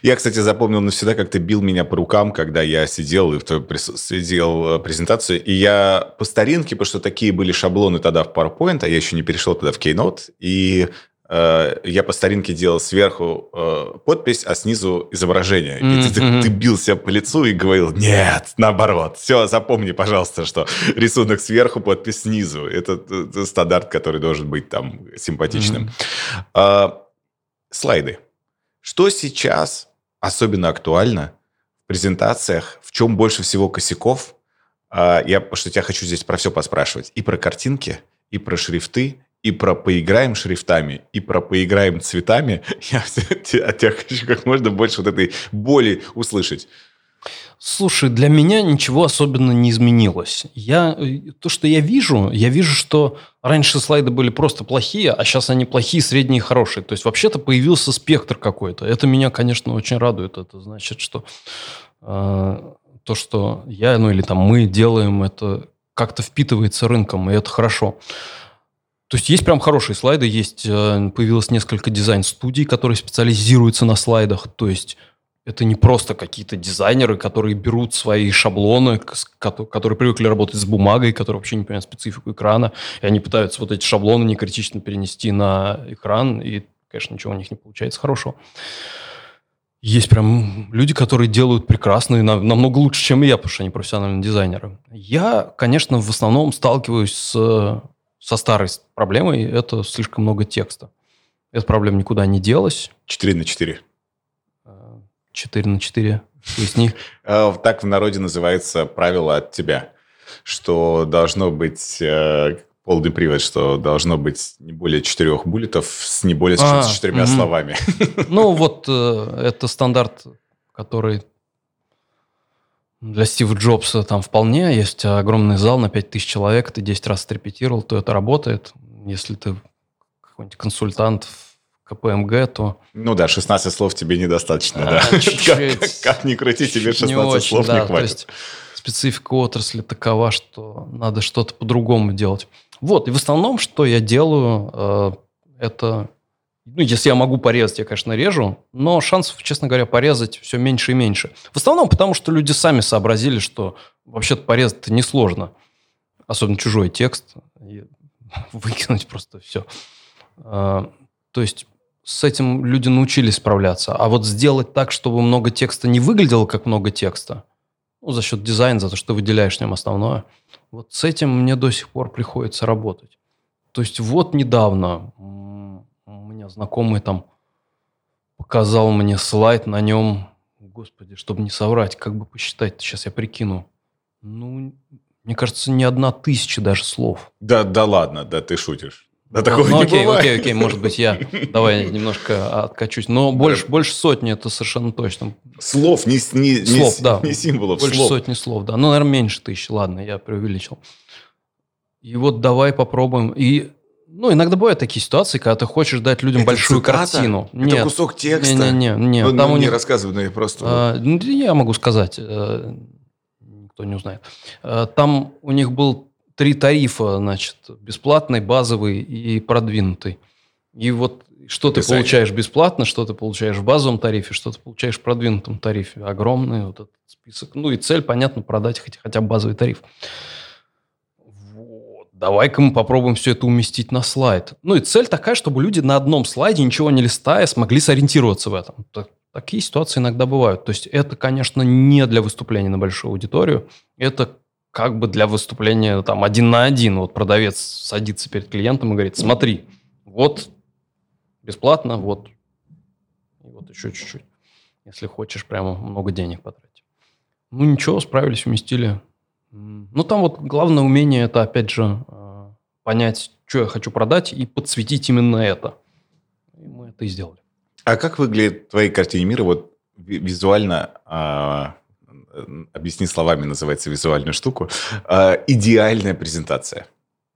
Я, кстати, запомнил навсегда, как ты бил меня по рукам, когда я сидел и в твою сидел э, презентацию. И я по старинке, потому что такие были шаблоны тогда в PowerPoint, а я еще не перешел тогда в Keynote, и я по старинке делал сверху э, подпись, а снизу изображение. Mm-hmm. И ты, ты, бился по лицу и говорил, нет, наоборот. Все, запомни, пожалуйста, что рисунок сверху, подпись снизу. Это, это стандарт, который должен быть там симпатичным. Mm-hmm. А, слайды. Что сейчас особенно актуально в презентациях? В чем больше всего косяков? А, я, потому что тебя хочу здесь про все поспрашивать. И про картинки, и про шрифты, и про поиграем шрифтами, и про поиграем цветами, *laughs* я от тебя хочу как можно больше вот этой боли услышать. Слушай, для меня ничего особенно не изменилось. Я, э, то, что я вижу, я вижу, что раньше слайды были просто плохие, а сейчас они плохие, средние и хорошие. То есть вообще-то появился спектр какой-то. Это меня, конечно, очень радует. Это значит, что э, то, что я, ну или там мы делаем, это как-то впитывается рынком, и это хорошо. То есть есть прям хорошие слайды, есть э, появилось несколько дизайн-студий, которые специализируются на слайдах. То есть это не просто какие-то дизайнеры, которые берут свои шаблоны, которые привыкли работать с бумагой, которые вообще не понимают специфику экрана, и они пытаются вот эти шаблоны некритично перенести на экран, и, конечно, ничего у них не получается хорошего. Есть прям люди, которые делают прекрасно и намного лучше, чем я, потому что они профессиональные дизайнеры. Я, конечно, в основном сталкиваюсь с, со старой проблемой, это слишком много текста. Эта проблема никуда не делась. 4 на 4. 4 на 4. Поясни. *laughs* А, так в народе называется правило от тебя, что должно быть э, полный привод, что должно быть не более четырех буллетов с не более а, четырьмя угу. словами. Ну, *laughs* вот э, это стандарт, который для Стива Джобса там вполне. Есть огромный зал на 5000 человек, ты 10 раз отрепетировал, то это работает. Если ты какой-нибудь консультант КПМГ, то... Ну да, 16 слов тебе недостаточно, а, да. *laughs* Как, как, как ни крути, тебе 16 очень, слов да, не хватит. То есть специфика отрасли такова, что надо что-то по-другому делать. Вот, и в основном, что я делаю, э, это... Ну, если я могу порезать, я, конечно, режу, но шансов, честно говоря, порезать все меньше и меньше. В основном потому, что люди сами сообразили, что вообще-то порезать несложно. Особенно чужой текст. *laughs* Выкинуть просто все. Э, то есть с этим люди научились справляться. А вот сделать так, чтобы много текста не выглядело как много текста, ну, за счет дизайна, за то, что выделяешь в нем основное, вот с этим мне до сих пор приходится работать. То есть вот недавно меня знакомый там показал мне слайд, на нем, господи, чтобы не соврать, как бы посчитать, сейчас я прикину. Ну, мне кажется, не одна тысяча даже слов. Да, да ладно, да ты шутишь. Да ну, такого ну, не окей, бывает. окей, окей, может быть, я *laughs* давай немножко откачусь. Но больше, больше сотни это совершенно точно. Слов, не, не, слов, не, да. не символов, Больше слов. сотни слов, да. Ну, наверное, меньше тысячи, ладно, я преувеличил. И вот давай попробуем. И ну, иногда бывают такие ситуации, когда ты хочешь дать людям это большую цитата? картину. Это Нет. кусок текста? Не, не, не. не. Ну, там ну, у них... не рассказывай, но я просто... А, ну, я могу сказать, э, никто не узнает. А, там у них был три тарифа, значит, бесплатный, базовый и продвинутый. И вот что ты Писание. получаешь бесплатно, что ты получаешь в базовом тарифе, что ты получаешь в продвинутом тарифе. Огромный вот этот список. Ну и цель, понятно, продать хотя, хотя бы базовый тариф. Давай-ка мы попробуем все это уместить на слайд. Ну и цель такая, чтобы люди на одном слайде, ничего не листая, смогли сориентироваться в этом. Так, такие ситуации иногда бывают. То есть это, конечно, не для выступления на большую аудиторию. Это как бы для выступления там один на один. Вот продавец садится перед клиентом и говорит, смотри, вот бесплатно, вот, вот еще чуть-чуть, если хочешь прямо много денег потратить. Ну ничего, справились, уместили. Ну там вот главное умение это опять же э, понять, что я хочу продать и подсветить именно это. И мы это и сделали. А как выглядит твои картины мира вот визуально а, объясни словами, называется визуальную штуку, э, идеальная презентация.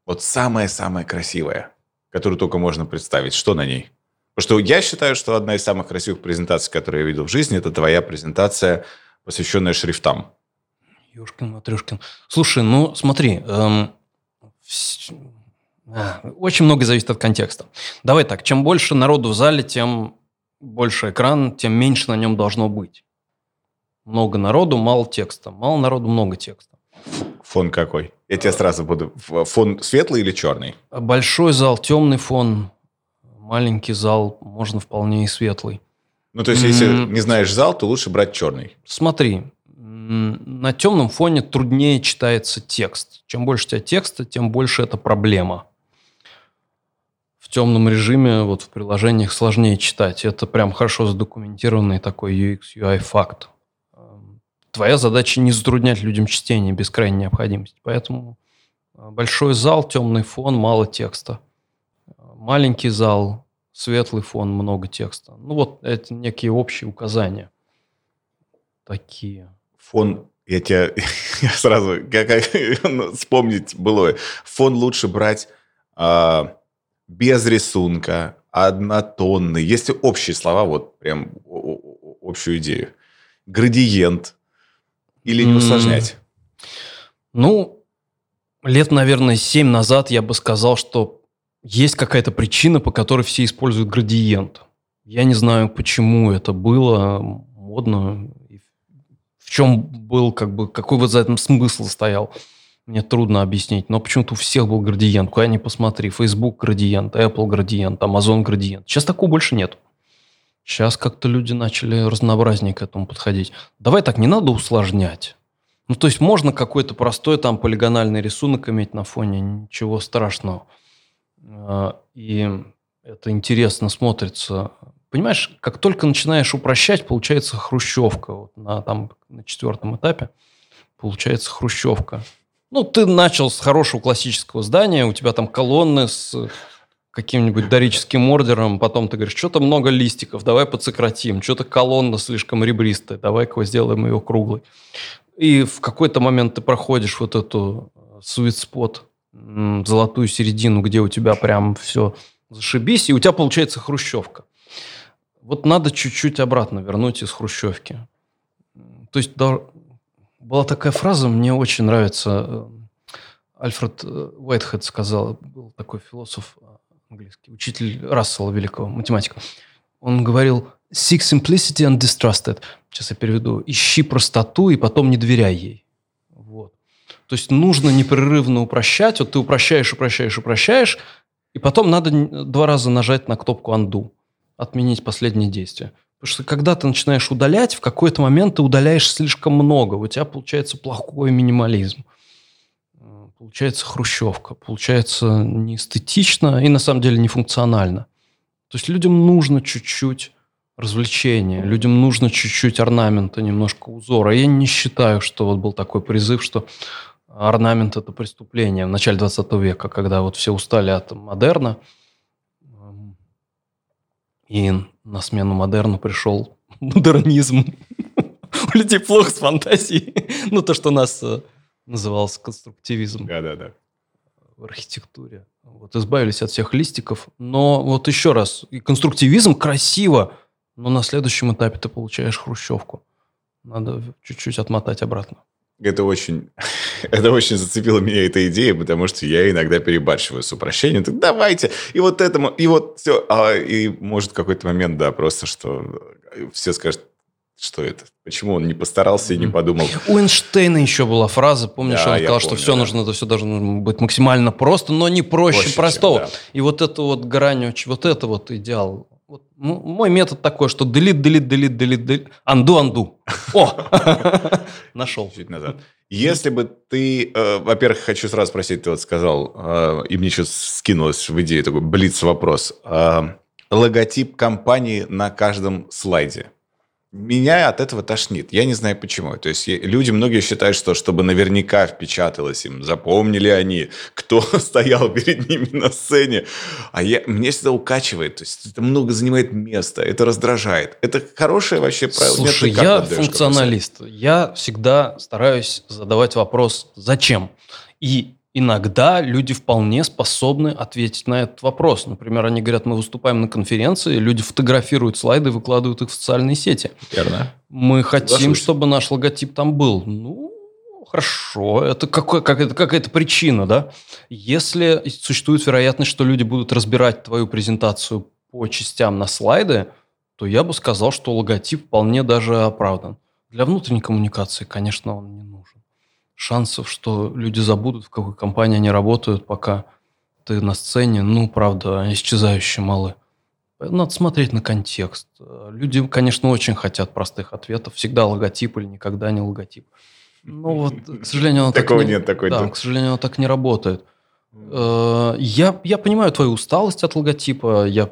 Вот самая-самая красивая, которую только можно представить. Что на ней? Потому что я считаю, что одна из самых красивых презентаций, которые я видел в жизни, это твоя презентация, посвященная шрифтам. Юшкин, Матрюшкин. Слушай, ну смотри, эм, а, очень много зависит от контекста. Давай так, чем больше народу в зале, тем больше экран, тем меньше на нем должно быть. Много народу, мало текста. Мало народу, много текста. Фон какой? Я тебе сразу буду... Фон светлый или черный? Большой зал, темный фон. Маленький зал, можно вполне и светлый. Ну, то есть, если не знаешь зал, то лучше брать черный. Смотри, на темном фоне труднее читается текст. Чем больше у тебя текста, тем больше это проблема. В темном режиме, вот в приложениях сложнее читать. Это прям хорошо задокументированный такой UX, UI факт твоя задача не затруднять людям чтение без крайней необходимости. Поэтому э, большой зал, темный фон, мало текста. Маленький зал, светлый фон, много текста. Ну вот это некие общие указания. Такие. Фон, я тебя *laughs* я сразу как, как, *laughs* ну, вспомнить было. Фон лучше брать а, без рисунка, однотонный. Есть общие слова, вот прям общую идею. Градиент. Или не усложнять? Ну, лет, наверное, семь назад я бы сказал, что есть какая-то причина, по которой все используют градиент. Я не знаю, почему это было модно, в чем был, как бы, какой вот за этим смысл стоял. Мне трудно объяснить, но почему-то у всех был градиент. Куда ни посмотри, Facebook градиент, Apple градиент, Amazon градиент. Сейчас такого больше нет. Сейчас как-то люди начали разнообразнее к этому подходить. Давай так, не надо усложнять. Ну, то есть можно какой-то простой там полигональный рисунок иметь на фоне, ничего страшного. А, и это интересно смотрится. Понимаешь, как только начинаешь упрощать, получается хрущевка. Вот на, там, на четвертом этапе получается хрущевка. Ну, ты начал с хорошего классического здания, у тебя там колонны с каким-нибудь дорическим ордером, потом ты говоришь, что-то много листиков, давай подсократим, что-то колонна слишком ребристая, давай-ка сделаем ее круглой. И в какой-то момент ты проходишь вот эту э, sweet spot, золотую середину, где у тебя прям все зашибись, и у тебя получается хрущевка. Вот надо чуть-чуть обратно вернуть из хрущевки. То есть да, была такая фраза, мне очень нравится, э, Альфред э, Уайтхед сказал, был такой философ английский, учитель Рассела Великого, математика. Он говорил «seek simplicity and distrust it». Сейчас я переведу. «Ищи простоту и потом не доверяй ей». Вот. То есть нужно непрерывно упрощать. Вот ты упрощаешь, упрощаешь, упрощаешь, и потом надо два раза нажать на кнопку «undo», отменить последнее действие. Потому что когда ты начинаешь удалять, в какой-то момент ты удаляешь слишком много. У тебя получается плохой минимализм получается хрущевка, получается неэстетично и на самом деле нефункционально. То есть людям нужно чуть-чуть развлечения, людям нужно чуть-чуть орнамента, немножко узора. Я не считаю, что вот был такой призыв, что орнамент – это преступление в начале 20 века, когда вот все устали от модерна, и на смену модерну пришел модернизм. У людей плохо с фантазией. Ну, то, что нас э, назывался конструктивизм. Да-да-да. В архитектуре. Вот избавились от всех листиков. Но вот еще раз, и конструктивизм красиво, но на следующем этапе ты получаешь хрущевку. Надо чуть-чуть отмотать обратно. Это очень, *laughs* это очень зацепило меня эта идея, потому что я иногда перебарщиваю с упрощением. Так давайте, и вот этому, и вот все. А, и может какой-то момент, да, просто что все скажут, что это? Почему он не постарался и не подумал? У Эйнштейна еще была фраза, помнишь, да, он сказал, помню, что все да. нужно, это все должно быть максимально просто, но не проще, проще простого. Чем, да. И вот это вот грань, вот это вот идеал. Мой метод такой, что delete, delete, delete, delete, delete, undo, undo. О, *laughs* нашел. Чуть назад. Если бы ты, э, во-первых, хочу сразу спросить, ты вот сказал, э, и мне сейчас скинулось в идею такой блиц вопрос. Э, логотип компании на каждом слайде меня от этого тошнит. Я не знаю почему. То есть люди, многие считают, что чтобы наверняка впечаталось им, запомнили они, кто *laughs* стоял перед ними на сцене. А я, мне всегда укачивает. То есть это много занимает места, это раздражает. Это хорошее вообще правило. Слушай, Нет, я функционалист. Я всегда стараюсь задавать вопрос «Зачем?». И иногда люди вполне способны ответить на этот вопрос. Например, они говорят, мы выступаем на конференции, люди фотографируют слайды, выкладывают их в социальные сети. Верно. Мы хотим, чтобы наш логотип там был. Ну, хорошо, это, какой, как, это какая-то причина, да? Если существует вероятность, что люди будут разбирать твою презентацию по частям на слайды, то я бы сказал, что логотип вполне даже оправдан. Для внутренней коммуникации, конечно, он не нужен шансов, что люди забудут, в какой компании они работают, пока ты на сцене, ну, правда, исчезающие малы. Надо смотреть на контекст. Люди, конечно, очень хотят простых ответов. Всегда логотип или никогда не логотип. Но вот, к сожалению, оно Такого так не, нет, такой да, к сожалению, оно так не работает. Э, я, я понимаю твою усталость от логотипа. Я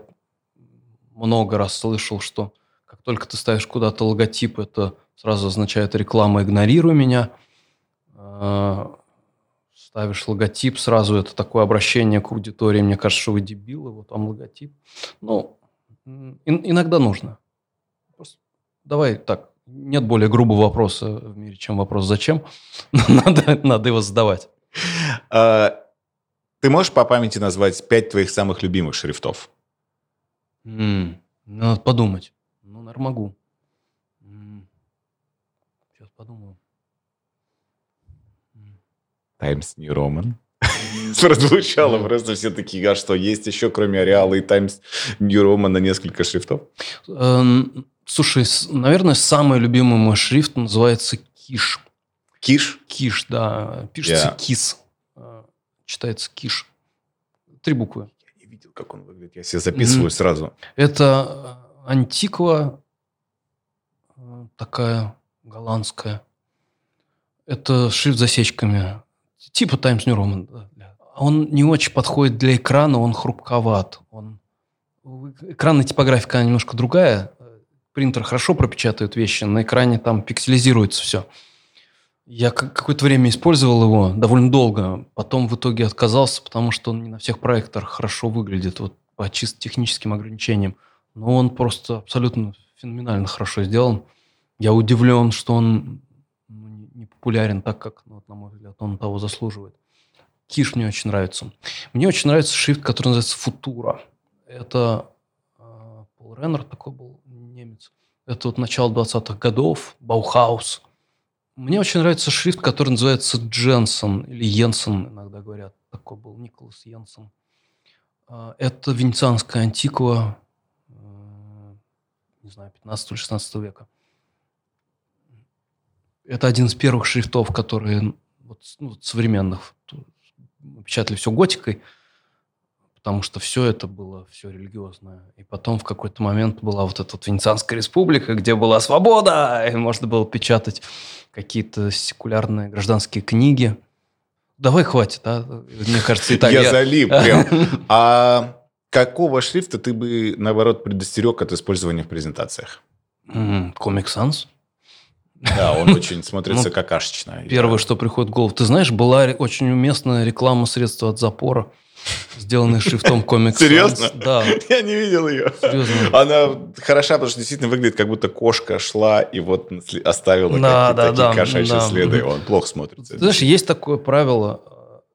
много раз слышал, что как только ты ставишь куда-то логотип, это сразу означает реклама «игнорируй меня». Э, ставишь логотип, сразу это такое обращение к аудитории. Мне кажется, что вы дебилы, вот там логотип. Ну, иногда нужно. Просто давай так, Нет более грубого вопроса в мире, чем вопрос «зачем?». *laughs* надо, надо его задавать. А, ты можешь по памяти назвать пять твоих самых любимых шрифтов? Надо подумать. Ну, наверное, могу. Сейчас подумаю. М. Times New Roman. Прозвучало просто все такие, а что, есть еще кроме Ареала и Times New Roman на несколько шрифтов? Эм, Слушай, наверное, самый любимый мой шрифт называется Киш. Киш? Киш, да. Пишется Кис. э, Читается Киш. Три буквы. Я не видел, как он выглядит. Я себе записываю сразу. Это э, антиква э, такая голландская. Это шрифт с засечками. Типа Times New Roman. Он не очень подходит для экрана, он хрупковат. Он... Экранная типографика немножко другая. Принтер хорошо пропечатает вещи, на экране там пикселизируется все. Я как- какое-то время использовал его, довольно долго. Потом в итоге отказался, потому что он не на всех проекторах хорошо выглядит, вот по чисто техническим ограничениям. Но он просто абсолютно феноменально хорошо сделан. Я удивлен, что он популярен так, как, ну, на мой взгляд, он того заслуживает. Киш мне очень нравится. Мне очень нравится шрифт, который называется Futura. Это э, Пол Реннер такой был немец. Это вот начало 20-х годов, Баухаус. Мне очень нравится шрифт, который называется Дженсен или Йенсен, иногда говорят. Такой был Николас Йенсен. А, Это венецианская антиква, э, не знаю, 15 или 16 века. Это один из первых шрифтов, которые вот, ну, вот современных. Мы Печатали все готикой, потому что все это было все религиозное. И потом в какой-то момент была вот эта вот Венецианская республика, где была свобода, и можно было печатать какие-то секулярные гражданские книги. Давай хватит, а? Мне кажется, и так. я, я- залип *laughs* прям. А какого шрифта ты бы, наоборот, предостерег от использования в презентациях? Comic Sans. Да, он очень смотрится Ну, какашечно. Первое, что приходит в голову. Ты знаешь, была очень уместная реклама средства от запора, сделанная шрифтом Sans. Серьезно? Да, Я не видел ее. серьезно. Она хороша, потому что действительно выглядит, как будто кошка шла и вот оставила Да, какие-то да, такие да, кошачьи да. следы. Он плохо смотрится. Знаешь, есть такое правило, э,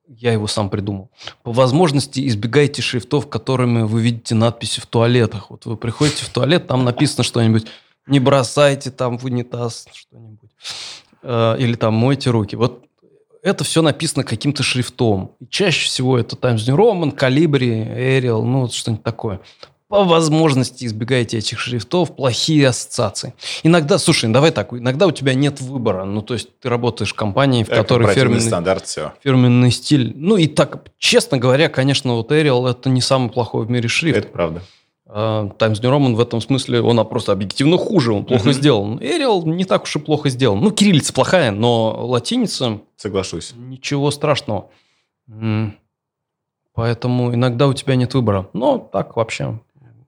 я его сам придумал. По возможности избегайте шрифтов, которыми вы видите надписи в туалетах. Вот вы приходите в туалет, там написано что-нибудь, не бросайте там в унитаз что-нибудь. Э, Или там мойте руки. Вот это все написано каким-то шрифтом. Чаще всего это Times New Roman, Calibri, Arial, ну вот что-нибудь такое. По возможности избегайте этих шрифтов, плохие ассоциации. Иногда, слушай, давай так, иногда у тебя нет выбора. Ну, то есть ты работаешь в компании, в Так, которой фирменный, стандарт, все. фирменный стиль. Ну и так, честно говоря, конечно, вот Arial это не самый плохой в мире шрифт. Это правда. А, Times New Roman в этом смысле, он просто объективно хуже, он плохо Мгм. сделан. Arial не так уж и плохо сделан. Ну, кириллица плохая, но латиница Соглашусь. ничего страшного. Поэтому иногда у тебя нет выбора. Но так вообще,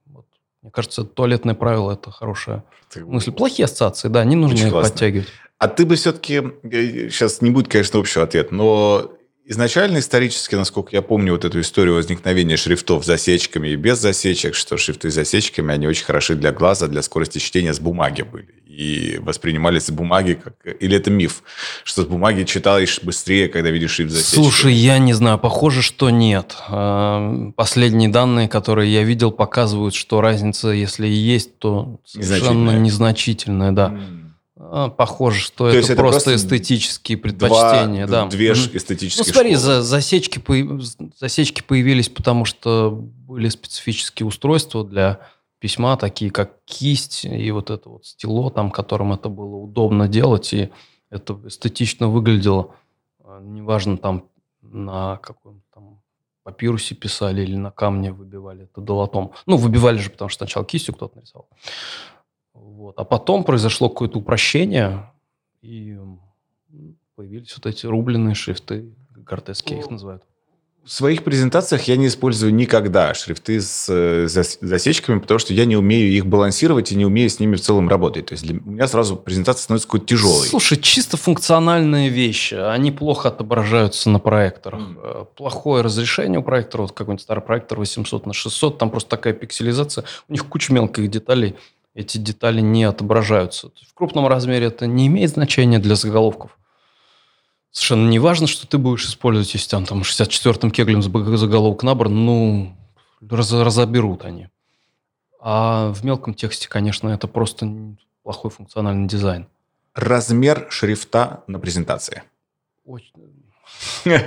вот, мне кажется, туалетное правило – это хорошая мысль. Плохие ассоциации, да, не нужно Очень их классно. подтягивать. А ты бы все-таки, сейчас не будет, конечно, общего ответа, но изначально исторически, насколько я помню, вот эту историю возникновения шрифтов с засечками и без засечек, что шрифты с засечками, они очень хороши для глаза, для скорости чтения с бумаги были. И воспринимались с бумаги как... Или это миф, что с бумаги читаешь быстрее, когда видишь шрифт с засечками? Слушай, я не знаю, похоже, что нет. А, Последние данные, которые я видел, показывают, что разница, если и есть, то совершенно Незначительная. незначительная, да. М. А, похоже, что это, это просто, просто эстетические Два- предпочтения, да. Две Мгм. эстетические Ну, смотри, школы. за, засечки, засечки появились, потому что были специфические устройства для письма, такие как кисть и вот это вот стело, там, которым это было удобно делать, и это эстетично выглядело. А, Неважно, там на каком там папирусе писали или на камне выбивали это долотом. Ну, выбивали же, потому что сначала кистью кто-то нарисовал. Вот. А потом произошло какое-то упрощение, и появились вот эти рубленые шрифты, гортески их называют. В своих презентациях я не использую никогда шрифты с э, зас- засечками, потому что я не умею их балансировать и не умею с ними в целом работать. То есть для- у меня сразу презентация становится какой-то тяжелой. Слушай, чисто функциональные вещи, они плохо отображаются на проекторах. Э, Плохое разрешение у проектора, вот какой-нибудь старый проектор 800 на 600, там просто такая пикселизация, у них куча мелких деталей. Эти детали не отображаются. В крупном размере это не имеет значения для заголовков. Совершенно не важно, что ты будешь использовать, если там, там 64-м кеглем заголовок набран, ну, раз, разоберут они. А в мелком тексте, конечно, это просто плохой функциональный дизайн. Размер шрифта на презентации. Очень... *laughs*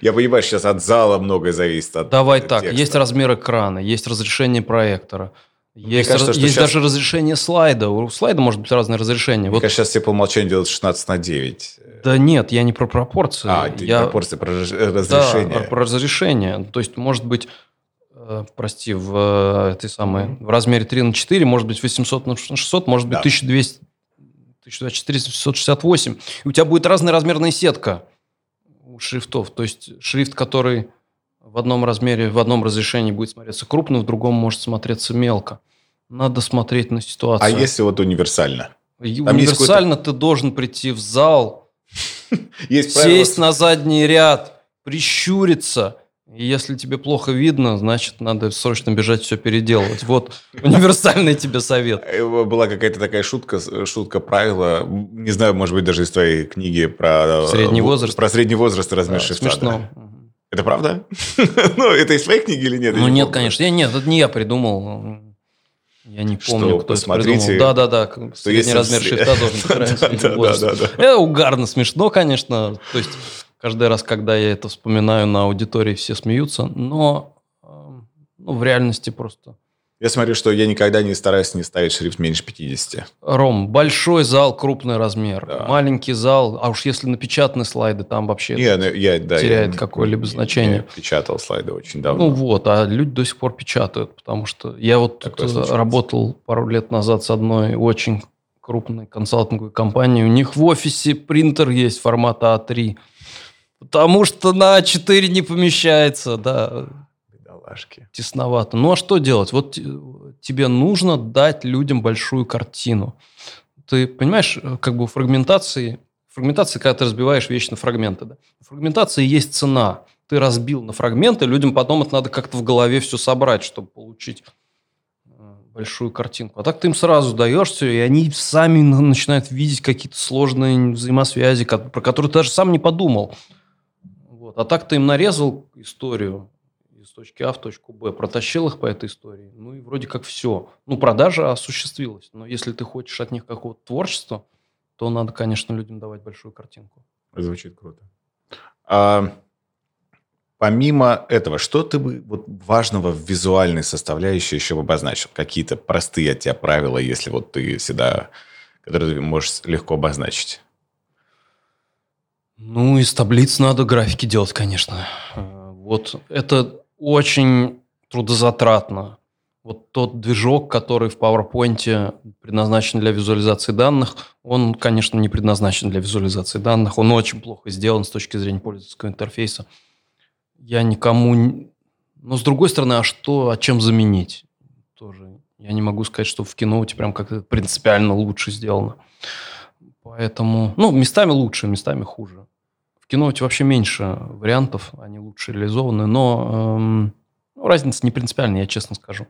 Я понимаю, сейчас от зала многое зависит. От Давай текста. так, есть размер экрана, есть разрешение проектора, есть, кажется, раз, есть сейчас... даже разрешение слайда. У слайда может быть разное разрешение. Мне вот... кажется, сейчас все по умолчанию делают 16 на 9. Да нет, я не про пропорции. А, я... пропорции, про разрешение. Да, про разрешение. То есть, может быть, э, прости, в, этой самой, в размере 3 на 4, может быть 800 на 600, может быть да. 1200, 1468. И у тебя будет разная размерная сетка у шрифтов. То есть, шрифт, который в одном размере, в одном разрешении будет смотреться крупно, в другом может смотреться мелко. Надо смотреть на ситуацию. А если вот универсально? Там универсально ты должен прийти в зал, *laughs* сесть на задний ряд, прищуриться. И если тебе плохо видно, значит, надо срочно бежать все переделывать. Вот *laughs* универсальный тебе совет. Э, была какая-то такая шутка, шутка правила, не знаю, может быть, даже из твоей книги про... Э, средний возраст. Про средний возраст размер да, шрифта. Смешно. Да. Это правда? *laughs* ну, это из твоей книги или нет? Ну, нет, конечно. Я, нет, это не я придумал. Я не помню, что, кто посмотрите, это придумал. Да, да, да. Средний размер шрифта должен быть. *laughs* Это угарно, смешно, конечно. То есть, каждый раз, когда я это вспоминаю на аудитории, все смеются. Но эм, ну, в реальности просто я смотрю, что я никогда не стараюсь не ставить шрифт меньше 50. Ром, большой зал, крупный размер. Да. Маленький зал, а уж если напечатаны слайды, там вообще не, ну, я, да, теряет какое-либо значение. Я печатал слайды очень давно. Ну вот, а люди до сих пор печатают, потому что я вот тут работал пару лет назад с одной очень крупной консалтинговой компанией. У них в офисе принтер есть формата А3. Потому что на А4 не помещается, да бедолажки. Тесновато. Ну а что делать? Вот тебе нужно дать людям большую картину. Ты понимаешь, э, как бы фрагментации, фрагментация, когда ты разбиваешь вещи на фрагменты, да? Фрагментации есть цена. Ты разбил на фрагменты, людям потом это надо как-то в голове все собрать, чтобы получить э, большую картинку. А так ты им сразу даешь все, и они сами начинают видеть какие-то сложные взаимосвязи, про которые ты даже сам не подумал. Вот. А так ты им нарезал историю, точки А в точку Б, протащил их по этой истории, ну и вроде как все. Ну, продажа осуществилась, но если ты хочешь от них какого-то творчества, то надо, конечно, людям давать большую картинку. Звучит круто. А, помимо этого, что ты бы вот важного в визуальной составляющей еще бы обозначил? Какие-то простые от тебя правила, если вот ты всегда, которые ты можешь легко обозначить? Ну, из таблиц надо графики делать, конечно. А, вот это очень трудозатратно. Вот тот движок, который в PowerPoint предназначен для визуализации данных, он, конечно, не предназначен для визуализации данных. Он очень плохо сделан с точки зрения пользовательского интерфейса. Я никому... Но с другой стороны, а что, а чем заменить? Тоже я не могу сказать, что в киноуте прям как-то принципиально лучше сделано. Поэтому, ну, местами лучше, местами хуже. В Keynote вообще меньше вариантов, они лучше реализованы, но эм, ну, разница не принципиальная, я честно скажу.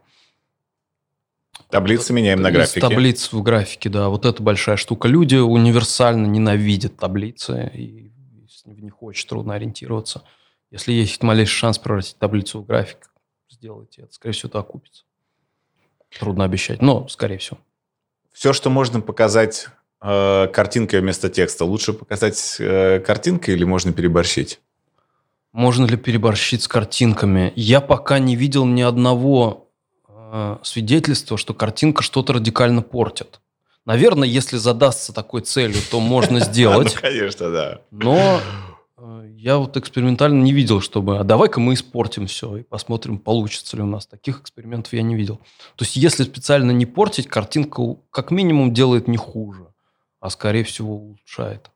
Таблицы меняем на графике. Таблиц в графике, да. Вот это большая штука. Люди универсально ненавидят таблицы, и в них очень трудно ориентироваться. Если есть малейший шанс превратить таблицу в график, сделайте это. Скорее всего, это окупится. Трудно обещать, но скорее всего. Все, что можно показать э, картинкой вместо текста, лучше показать э, картинкой или можно переборщить? Можно ли переборщить с картинками? Я пока не видел ни одного э, свидетельства, что картинка что-то радикально портит. Наверное, если задастся такой целью, то можно *laughs* сделать. Ну, конечно, да. Но э, я вот экспериментально не видел, чтобы, а давай-ка мы испортим все и посмотрим, получится ли у нас. Таких экспериментов я не видел. То есть, если специально не портить, картинка как минимум делает не хуже а скорее всего улучшает.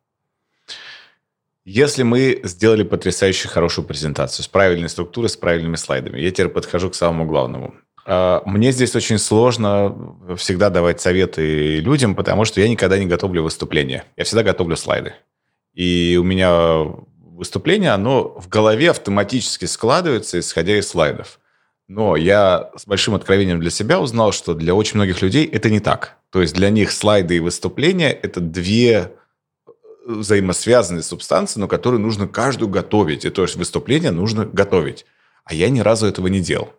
Если мы сделали потрясающе хорошую презентацию с правильной структурой, с правильными слайдами, я теперь подхожу к самому главному. А, мне здесь очень сложно всегда давать советы людям, потому что я никогда не готовлю выступления. Я всегда готовлю слайды. И у меня выступление, оно в голове автоматически складывается, исходя из слайдов. Но я с большим откровением для себя узнал, что для очень многих людей это не так. То есть для них слайды и выступления – это две э, взаимосвязанные субстанции, но которые нужно каждую готовить. И то есть выступление нужно готовить. А я ни разу этого не делал.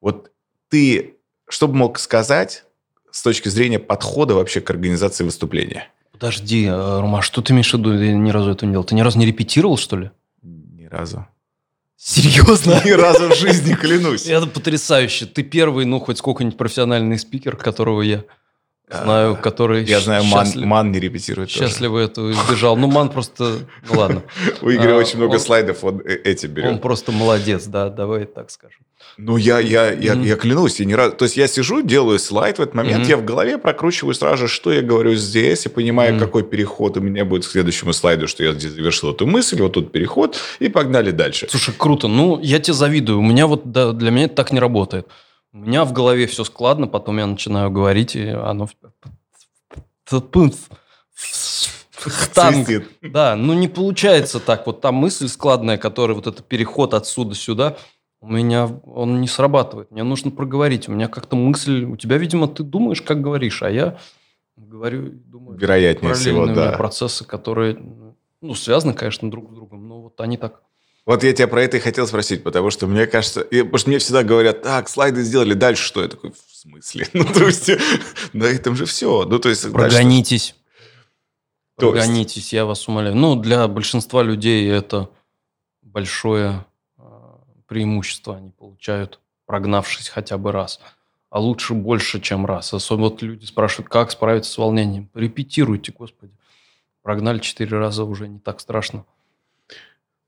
Вот ты что бы мог сказать с точки зрения подхода вообще к организации выступления? Подожди, э, Рома, что ты имеешь в виду? Я ни разу этого не делал. Ты ни разу не репетировал, что ли? Ни разу. Серьезно? Ни разу в жизни клянусь. *laughs* Это потрясающе. Ты первый, ну, хоть сколько-нибудь профессиональный спикер, которого я знаю, который Я знаю, Ман, Ман не репетирует Счастливо этого избежал. Ну, Ман просто... Ну, ладно. *laughs* У Игоря очень много слайдов, он э, эти берет. Он просто молодец, да, давай так скажем. Ну, я, я, я, mm-hmm. я клянусь, я не раз... То есть, я сижу, делаю слайд, в этот момент mm-hmm. я в голове прокручиваю сразу же, что я говорю здесь, и понимаю, mm-hmm. какой переход у меня будет к следующему слайду, что я здесь завершил эту мысль, вот тут переход, и погнали дальше. Слушай, круто. Ну, я тебе завидую. У меня вот, да, для меня это так не работает. У меня в голове все складно, потом я начинаю говорить, и оно... Танк. Да, ну не получается так. Вот та мысль складная, которая вот этот переход отсюда сюда, у меня он не срабатывает. Мне нужно проговорить. У меня как-то мысль... У тебя, видимо, ты думаешь, как говоришь, а я говорю, думаю... Вероятнее всего, да. процессы, которые, ну, связаны, конечно, друг с другом, но вот они так... Вот я тебя про это и хотел спросить, потому что мне кажется... Потому что мне всегда говорят, так, слайды сделали, дальше что? Я такой, в смысле? *laughs* Ну, то есть, на этом же все. Ну, то есть... Прогонитесь. Прогонитесь, я вас умоляю. Ну, для большинства людей это большое преимущество они получают, прогнавшись хотя бы раз. А лучше больше, чем раз. Особенно вот люди спрашивают, как справиться с волнением. Репетируйте, господи. Прогнали четыре раза уже не так страшно.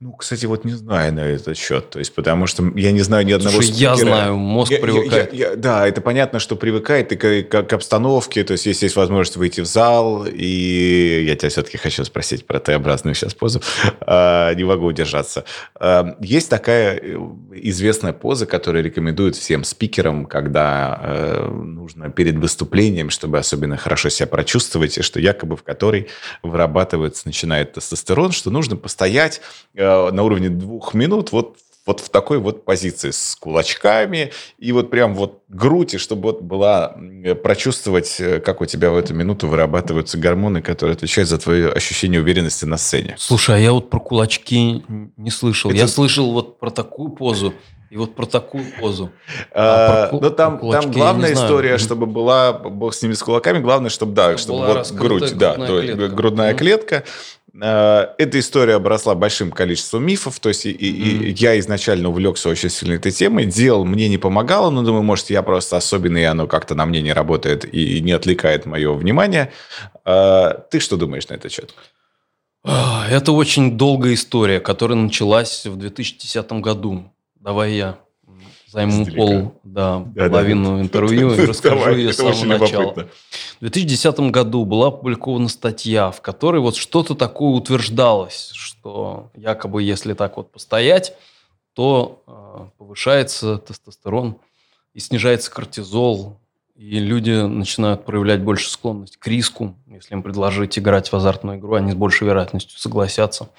Ну, кстати, вот не знаю на этот счет. То есть, потому что я не знаю ни одного Слушай, спикера. я знаю, мозг я, привыкает. Я, я, да, это понятно, что привыкает и к, к, к обстановке. То есть, если есть возможность выйти в зал, и я тебя все-таки хочу спросить про Т-образную сейчас позу. А, не могу удержаться. А, есть такая э, известная поза, которую рекомендуют всем спикерам, когда э, нужно перед выступлением, чтобы особенно хорошо себя прочувствовать, и что якобы в которой вырабатывается, начинает тестостерон, что нужно постоять Э, на уровне двух минут вот вот в такой вот позиции с кулачками и вот прям вот грудь, и чтобы вот была прочувствовать, э, как у тебя в эту минуту вырабатываются гормоны, которые отвечают за твое ощущение уверенности на сцене. Слушай, а я вот про кулачки не слышал. Это... Я слышал вот про такую позу. И вот про такую позу. А, а, про, ну, там, там главная история, чтобы была, бог с ними с кулаками, главное, чтобы, да, чтобы вот грудь, да, есть грудная клетка. Э, эта история обросла большим количеством мифов, то есть и, и, я изначально увлекся очень сильно этой темой, делал, мне не помогало, но думаю, может, я просто особенный, и оно как-то на мне не работает и не отвлекает мое внимание. Э, ты что думаешь на этот счет? Это очень долгая история, которая началась в 2010 году. Давай я займу Издалека. пол, да, да половину да, *laughs* интервью и расскажу ее с самого начала. В 2010 году была опубликована статья, в которой вот что-то такое утверждалось, что якобы если так вот постоять, то э, повышается тестостерон и снижается кортизол, и люди начинают проявлять больше склонность к риску. Если им предложить играть в азартную игру, они с большей вероятностью согласятся.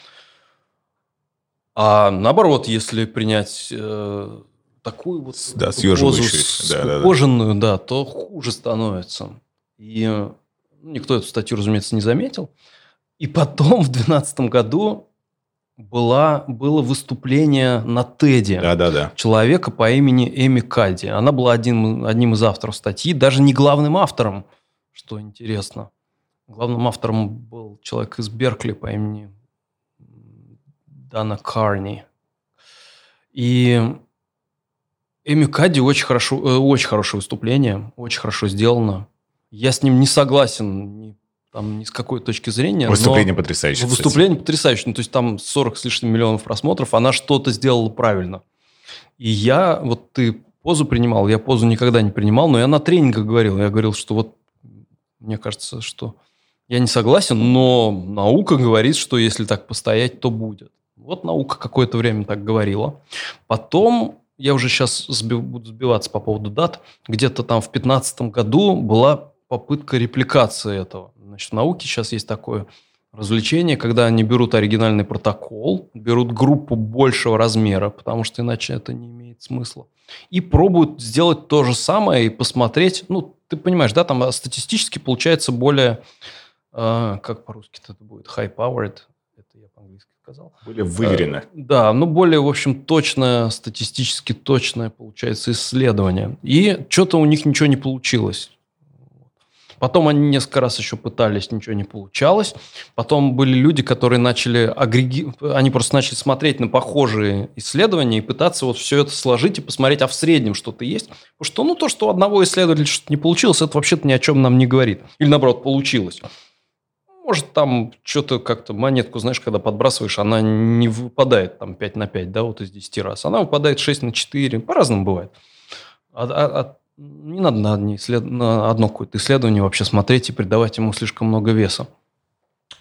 А наоборот, если принять э, такую вот да, позу скукоженную, да, да, да. да, то хуже становится. И ну, никто эту статью, разумеется, не заметил. И потом в 2012 году была, было выступление на Теди да, да, да. человека по имени Эми Кади. Она была один, одним из авторов статьи, даже не главным автором, что интересно. Главным автором был человек из Беркли по имени Дана Карни. И Эми Кадди очень, хорошо, э, очень хорошее выступление, очень хорошо сделано. Я с ним не согласен ни, там, ни с какой точки зрения. Выступление потрясающее. Выступление кстати. потрясающее. Ну, то есть там 40 с лишним миллионов просмотров, она что-то сделала правильно. И я, вот ты позу принимал, я позу никогда не принимал, но я на тренингах говорил. Я говорил, что вот мне кажется, что я не согласен, но наука говорит, что если так постоять, то будет. Вот наука какое-то время так говорила. Потом я уже сейчас буду сбиваться по поводу дат, где-то там в 2015 году была попытка репликации этого. Значит, в науке сейчас есть такое развлечение, когда они берут оригинальный протокол, берут группу большего размера, потому что иначе это не имеет смысла, и пробуют сделать то же самое и посмотреть, ну, ты понимаешь, да, там статистически получается более, э, как по-русски это будет, high-powered, это я по-английски сказал. Более выверено. Э, да, ну, более, в общем, точное, статистически точное получается исследование. И что-то у них ничего не получилось. Потом они несколько раз еще пытались, ничего не получалось. Потом были люди, которые начали агреги... они просто начали смотреть на похожие исследования и пытаться вот все это сложить и посмотреть, а в среднем что-то есть. Потому что, ну, то, что у одного исследователя что-то не получилось, это вообще-то ни о чем нам не говорит. Или, наоборот, получилось. Может, там что-то как-то монетку, знаешь, когда подбрасываешь, она не выпадает там 5 на 5, да, вот из 10 раз. Она выпадает 6 на 4. По-разному бывает. А, а, а не надо на, исслед... на одно какое-то исследование вообще смотреть и придавать ему слишком много веса.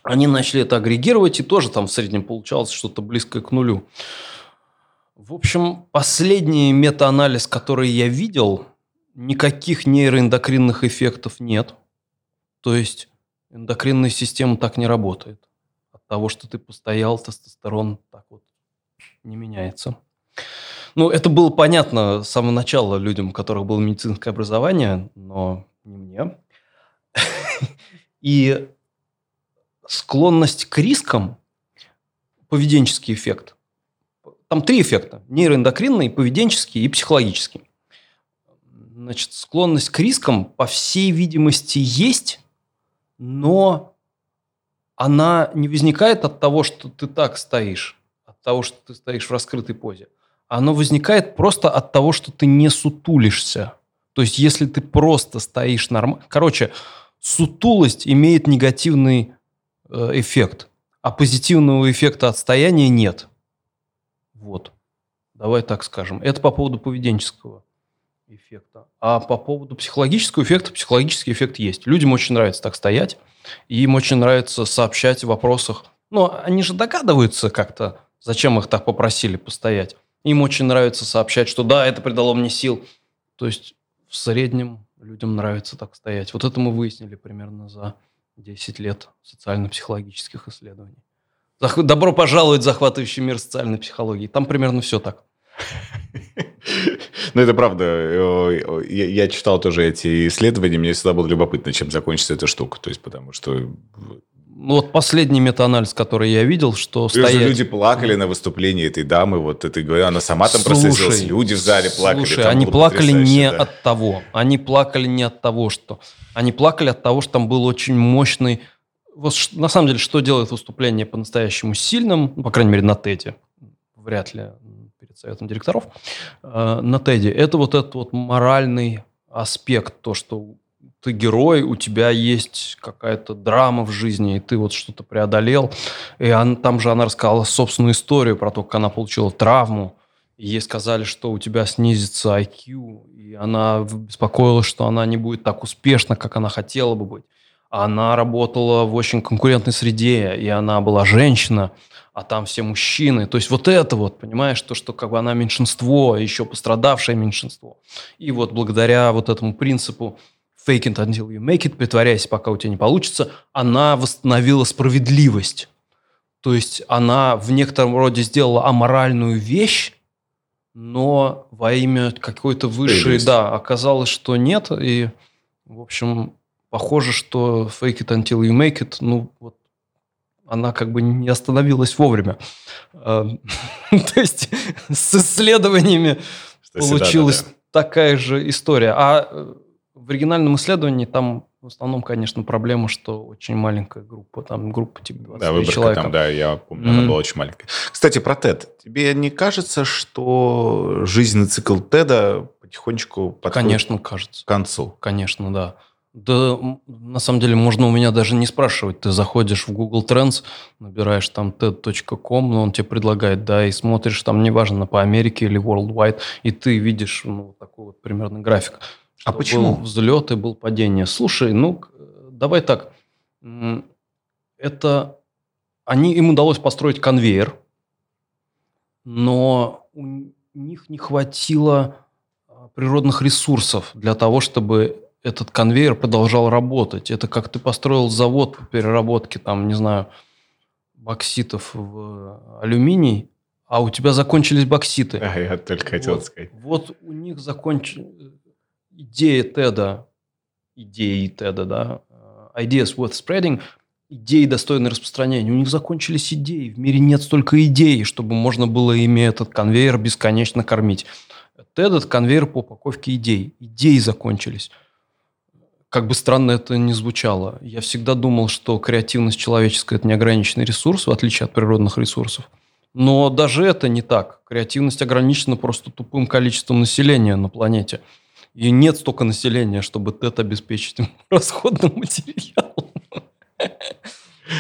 Они начали это агрегировать, и тоже там в среднем получалось что-то близкое к нулю. В общем, последний метаанализ, который я видел, никаких нейроэндокринных эффектов нет. То есть эндокринная система так не работает. От того, что ты постоял, тестостерон так вот не меняется. Ну, это было понятно с самого начала людям, у которых было медицинское образование, но не мне. И склонность к рискам, поведенческий эффект. Там три эффекта. Нейроэндокринный, поведенческий и психологический. Значит, склонность к рискам, по всей видимости, есть, но она не возникает от того, что ты так стоишь, от того, что ты стоишь в раскрытой позе оно возникает просто от того, что ты не сутулишься. То есть, если ты просто стоишь нормально... Короче, сутулость имеет негативный э, эффект, а позитивного эффекта отстояния нет. Вот. Давай так скажем. Это по поводу поведенческого эффекта. А по поводу психологического эффекта, психологический эффект есть. Людям очень нравится так стоять, им очень нравится сообщать в вопросах. Но они же догадываются как-то, зачем их так попросили постоять. Им очень нравится сообщать, что да, это придало мне сил. То есть в среднем людям нравится так стоять. Вот это мы выяснили примерно за 10 лет социально-психологических исследований. Добро пожаловать в захватывающий мир социальной психологии. Там примерно все так. *laughs* Ну, это правда. Я, читал тоже эти исследования, мне всегда было любопытно, чем закончится эта штука. То есть, потому что ну, вот последний метаанализ, который я видел, что стоять... люди плакали на выступлении этой дамы, вот это говорю, она сама там прослезилась, люди в зале плакали. Слушай, они плакали не да. от того, они плакали не от того, что... Они плакали от того, что там был очень мощный... Вот на самом деле, что делает выступление по-настоящему сильным, ну, по крайней мере, на ТЭДе, вряд ли советом директоров, э, на ТЭДе, это вот этот вот моральный аспект, то, что ты герой, у тебя есть какая-то драма в жизни, и ты вот что-то преодолел. И он, там же она рассказала собственную историю про то, как она получила травму. И ей сказали, что у тебя снизится IQ, и она беспокоилась, что она не будет так успешна, как она хотела бы быть. Она работала в очень конкурентной среде, и она была женщина, а там все мужчины. То есть вот это вот, понимаешь, то, что как бы она меньшинство, еще пострадавшее меньшинство. И вот благодаря вот этому принципу fake it until you make it, притворяйся, пока у тебя не получится, она восстановила справедливость. То есть она в некотором роде сделала аморальную вещь, но во имя какой-то высшей, да, оказалось, что нет. И, в общем, похоже, что fake it until you make it, ну, вот она как бы не остановилась вовремя. Эм, *laughs* то есть с исследованиями получилась такая же история. А э, в оригинальном исследовании там в основном, конечно, проблема, что очень маленькая группа, там группа типа 20 да, выборка человек. там, да, я помню, mm-hmm. она была очень маленькая. Кстати, про TED. Тебе не кажется, что жизненный цикл TED потихонечку подходит конечно, кажется. к концу? Конечно, да. Да, на самом деле, можно у меня даже не спрашивать. Ты заходишь в Google Trends, набираешь там TED.com, но он тебе предлагает, да, и смотришь там, неважно, по Америке или Worldwide, и ты видишь ну, такой вот примерно график. А почему? Был взлет и был падение. Слушай, ну, давай так. Это... Они, им удалось построить конвейер, но у них не хватило а, природных ресурсов для того, чтобы этот конвейер продолжал работать. Это как ты построил завод по переработке, там, не знаю, бокситов в алюминий, а у тебя закончились бокситы. А, *laughs* я только хотел вот, сказать. Вот у них закончилась идея Теда, идеи Теда, да, э, ideas worth spreading, идеи достойны распространения. У них закончились идеи. В мире нет столько идей, чтобы можно было ими этот конвейер бесконечно кормить. TED – это конвейер по упаковке идей. Идеи закончились. Как бы странно это ни звучало, я всегда думал, что креативность человеческая – это неограниченный ресурс, в отличие от природных ресурсов. Но даже это не так. Креативность ограничена просто тупым количеством населения на планете. И нет столько населения, чтобы TED обеспечить *laughs* расходным материалом.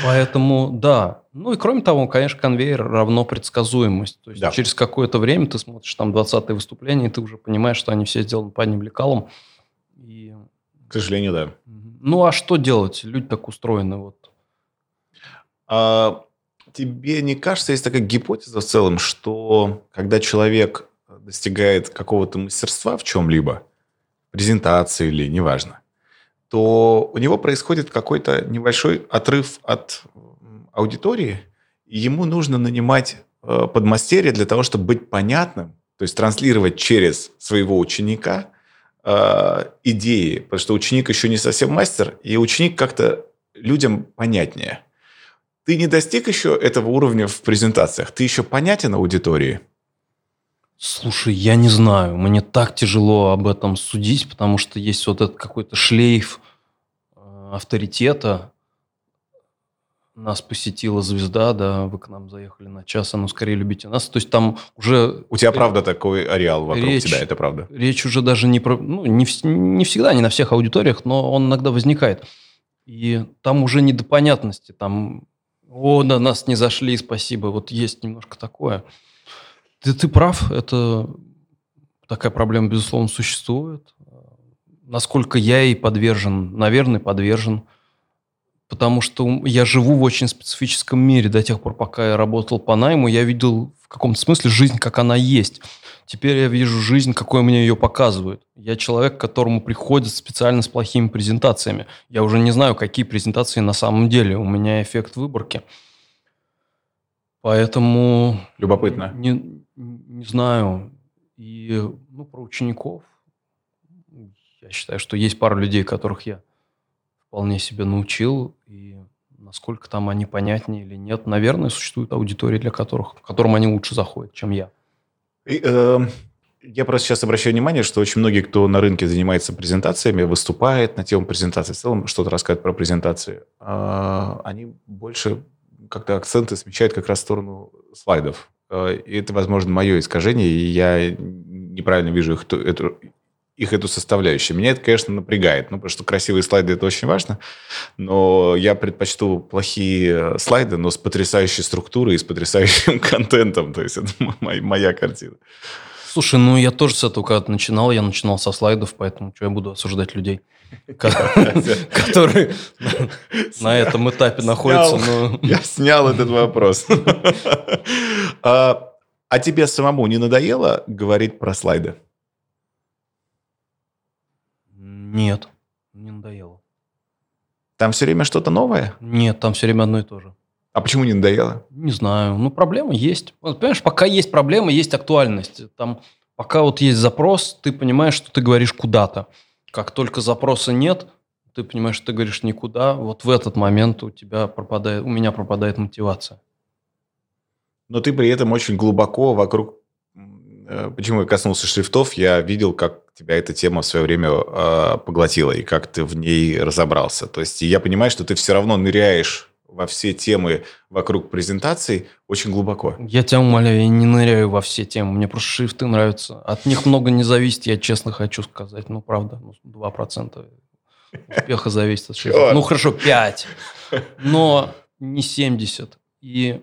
Поэтому, да. Ну и кроме того, конечно, конвейер равно предсказуемость. То есть да. через какое-то время ты смотришь там 20-е выступления, и ты уже понимаешь, что они все сделаны по одним лекалам. К сожалению, да. Ну а что делать? Люди так устроены. Вот. А, тебе не кажется, есть такая гипотеза в целом, что когда человек достигает какого-то мастерства в чем-либо, презентации или неважно, то у него происходит какой-то небольшой отрыв от аудитории, и ему нужно нанимать э, подмастерья для того, чтобы быть понятным, то есть транслировать через своего ученика идеи, потому что ученик еще не совсем мастер, и ученик как-то людям понятнее. Ты не достиг еще этого уровня в презентациях, ты еще понятен аудитории – Слушай, я не знаю, мне так тяжело об этом судить, потому что есть вот этот какой-то шлейф э, авторитета. Нас посетила звезда, да, вы к нам заехали на час, а ну скорее любите нас. То есть там уже... У тебя правда такой ареал вокруг речь, тебя, это правда? Речь уже даже не про... Ну, не, не всегда, не на всех аудиториях, но он иногда возникает. И там уже не до понятности, там... О, на нас не зашли, спасибо. Вот есть немножко такое. Ты, ты прав, это такая проблема, безусловно, существует. Насколько я ей подвержен, наверное, подвержен. Потому что я живу в очень специфическом мире. До тех пор, пока я работал по найму, я видел в каком-то смысле жизнь, как она есть. Теперь я вижу жизнь, какой мне ее показывают. Я человек, к которому приходят специально с плохими презентациями. Я уже не знаю, какие презентации на самом деле. У меня эффект выборки. Поэтому... Любопытно. Не, не знаю. И ну, про учеников. Я считаю, что есть пара людей, которых я вполне себе научил. И насколько там они понятнее или нет, наверное, существует аудитория, для которых, которым они лучше заходят, чем я. И, э, я просто сейчас обращаю внимание, что очень многие, кто на рынке занимается презентациями, выступает на тему презентации, в целом что-то рассказывает про презентации, э, они больше как-то акценты смещают как раз в сторону слайдов. Э, и это, возможно, мое искажение, и я неправильно вижу их, эту, их эту составляющую. Меня это, конечно, напрягает, ну, потому что красивые слайды – это очень важно, но я предпочту плохие слайды, но с потрясающей структурой и с потрясающим *laughs* контентом, то есть это моя, моя картина. Слушай, ну я тоже с этого когда-то начинал, я начинал со слайдов, поэтому что я буду осуждать людей, *laughs* которые *laughs* на этом этапе находятся. Я снял этот вопрос. А, а тебе самому не надоело говорить про слайды? Нет, не надоело. Там все время что-то новое? Нет, там все время одно и то же. А почему не надоело? Не знаю. Ну, проблема есть. Вот, понимаешь, пока есть проблема, есть актуальность. Там, пока вот есть запрос, ты понимаешь, что ты говоришь куда-то. Как только запроса нет, ты понимаешь, что ты говоришь никуда. Вот в этот момент у тебя пропадает, у меня пропадает мотивация. Но ты при этом очень глубоко вокруг... Э, почему я коснулся шрифтов? Я видел, как тебя эта тема в свое время э, поглотила, и как ты в ней разобрался. То есть я понимаю, что ты все равно ныряешь во все темы вокруг презентаций очень глубоко. Я тебя умоляю, я не ныряю во все темы. Мне просто шрифты нравятся. От них много не зависит, я честно хочу сказать. Ну, правда, ну, 2% успеха зависит от шрифта. Ну, хорошо, 5. Но не 70. И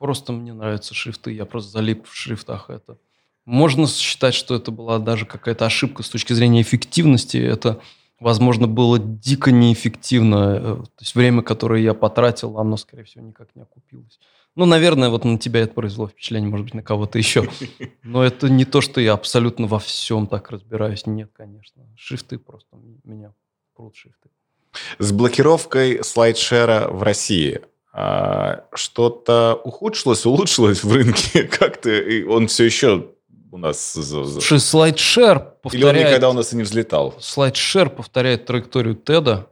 просто мне нравятся шрифты. Я просто залип в шрифтах. Это можно считать, что это была даже какая-то ошибка с точки зрения эффективности. Это возможно, было дико неэффективно. Э, то есть время, которое я потратил, оно, скорее всего, никак не окупилось. Ну, наверное, вот на тебя это произвело впечатление, может быть, на кого-то еще. Но это не то, что я абсолютно во всем так разбираюсь. Нет, конечно. Шрифты просто меня прут шрифты. С блокировкой слайдшера в России что-то ухудшилось, улучшилось в рынке? *laughs* Как-то он все еще у нас... Слушай, слайдшер повторяет... Или он никогда у нас и не взлетал? Слайдшер повторяет траекторию Теда.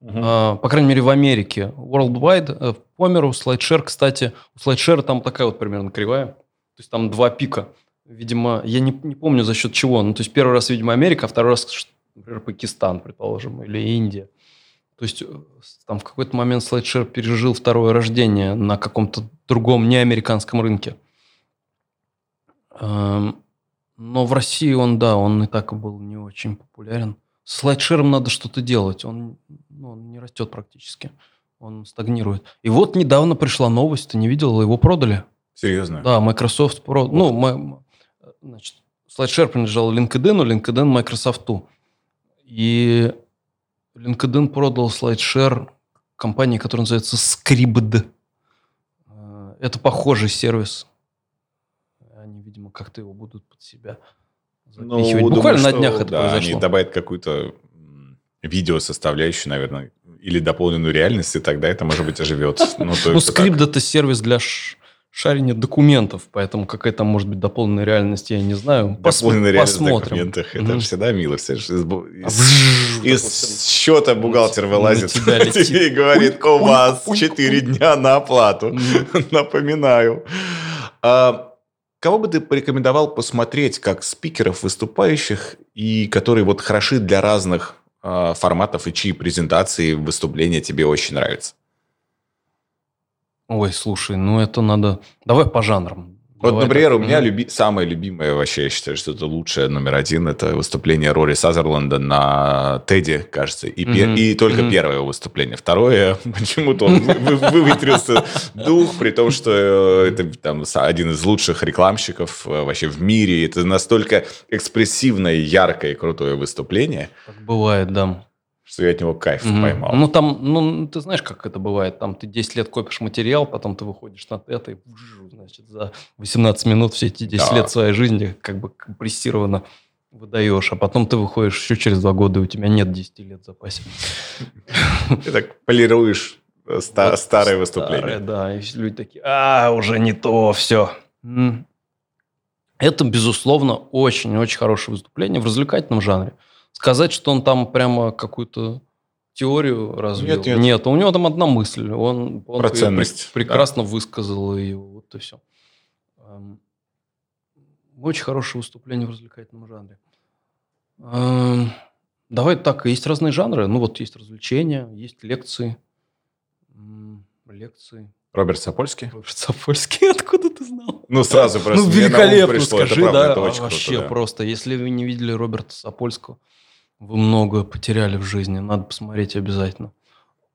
Угу. А, по крайней мере, в Америке. Worldwide, э, по миру, слайдшер, кстати, у слайдшера там такая вот примерно кривая. То есть там два пика. Видимо, я не, не помню за счет чего. Ну, то есть первый раз, видимо, Америка, а второй раз, например, Пакистан, предположим, или Индия. То есть э, там в какой-то момент слайдшер пережил второе рождение на каком-то другом неамериканском рынке. Эм, но в России он, да, он и так был не очень популярен. С слайдшером надо что-то делать. Он, ну, он не растет практически. Он стагнирует. И вот недавно пришла новость, ты не видел, его продали. Серьезно? Да, Microsoft продал. Вот. Ну, мы, значит, слайдшер принадлежал LinkedIn, LinkedIn Microsoft. И LinkedIn продал слайдшер компании, которая называется Scribd. Э, это похожий сервис видимо, как-то его будут под себя запихивать. Ну, Буквально думаю, на днях что, это да, произошло. Они добавят какую-то видео составляющую, наверное, или дополненную реальность, и тогда это, может быть, оживет. *laughs* Ну, ну скрипт – это сервис для шарения документов, поэтому какая там может быть дополненная реальность, я не знаю. Дополненная реальность в документах – это всегда мило. Из, счета бухгалтер вылазит *laughs* тебе *laughs* и говорит, у вас 4 дня на оплату. *laughs* Напоминаю. А, Кого бы ты порекомендовал посмотреть как спикеров, выступающих, и которые вот хороши для разных э, форматов, и чьи презентации, выступления тебе очень нравятся? Ой, слушай, ну это надо... Давай по жанрам. Вот, Давай например, так. у меня люби... самое любимое вообще, я считаю, что это лучшее номер один, это выступление Рори Сазерленда на Теди, кажется, и, mm-hmm. и только mm-hmm. первое выступление. Второе, *laughs* почему-то он выветрился дух, при том, что э, это там один из лучших рекламщиков э, вообще в мире. Это настолько экспрессивное, яркое и крутое выступление. Бывает, да что я от него кайф mm-hmm. поймал. Ну, там, ну, ты знаешь, как это бывает. Там ты 10 лет копишь материал, потом ты выходишь на это и, значит, за 18 минут все эти 10 да. лет своей жизни как бы компрессированно выдаешь, а потом ты выходишь еще через два года, и у тебя нет 10 лет в запасе. *laughs* Ты так полируешь э, старые выступления. Да, и люди такие, а, уже не то, все. Это, безусловно, очень-очень хорошее выступление в развлекательном жанре. Сказать, что он там прямо какую-то теорию развил. Нет, нет. нет, у него там одна мысль. Он, он Про ценность. Прекрасно да. высказал ее. Вот и все. Эм, очень хорошее выступление в развлекательном жанре. Эм, давай так, есть разные жанры. Ну вот есть развлечения, есть лекции. Лекции. Роберт Сапольский? Роберт Сапольский, *laughs* откуда ты знал? Ну, сразу просто Ну, великолепно, пришло. скажи, это правда, да, это очень вообще круто, да. просто. Если вы не видели Роберта Сапольского, вы много потеряли в жизни. Надо посмотреть обязательно.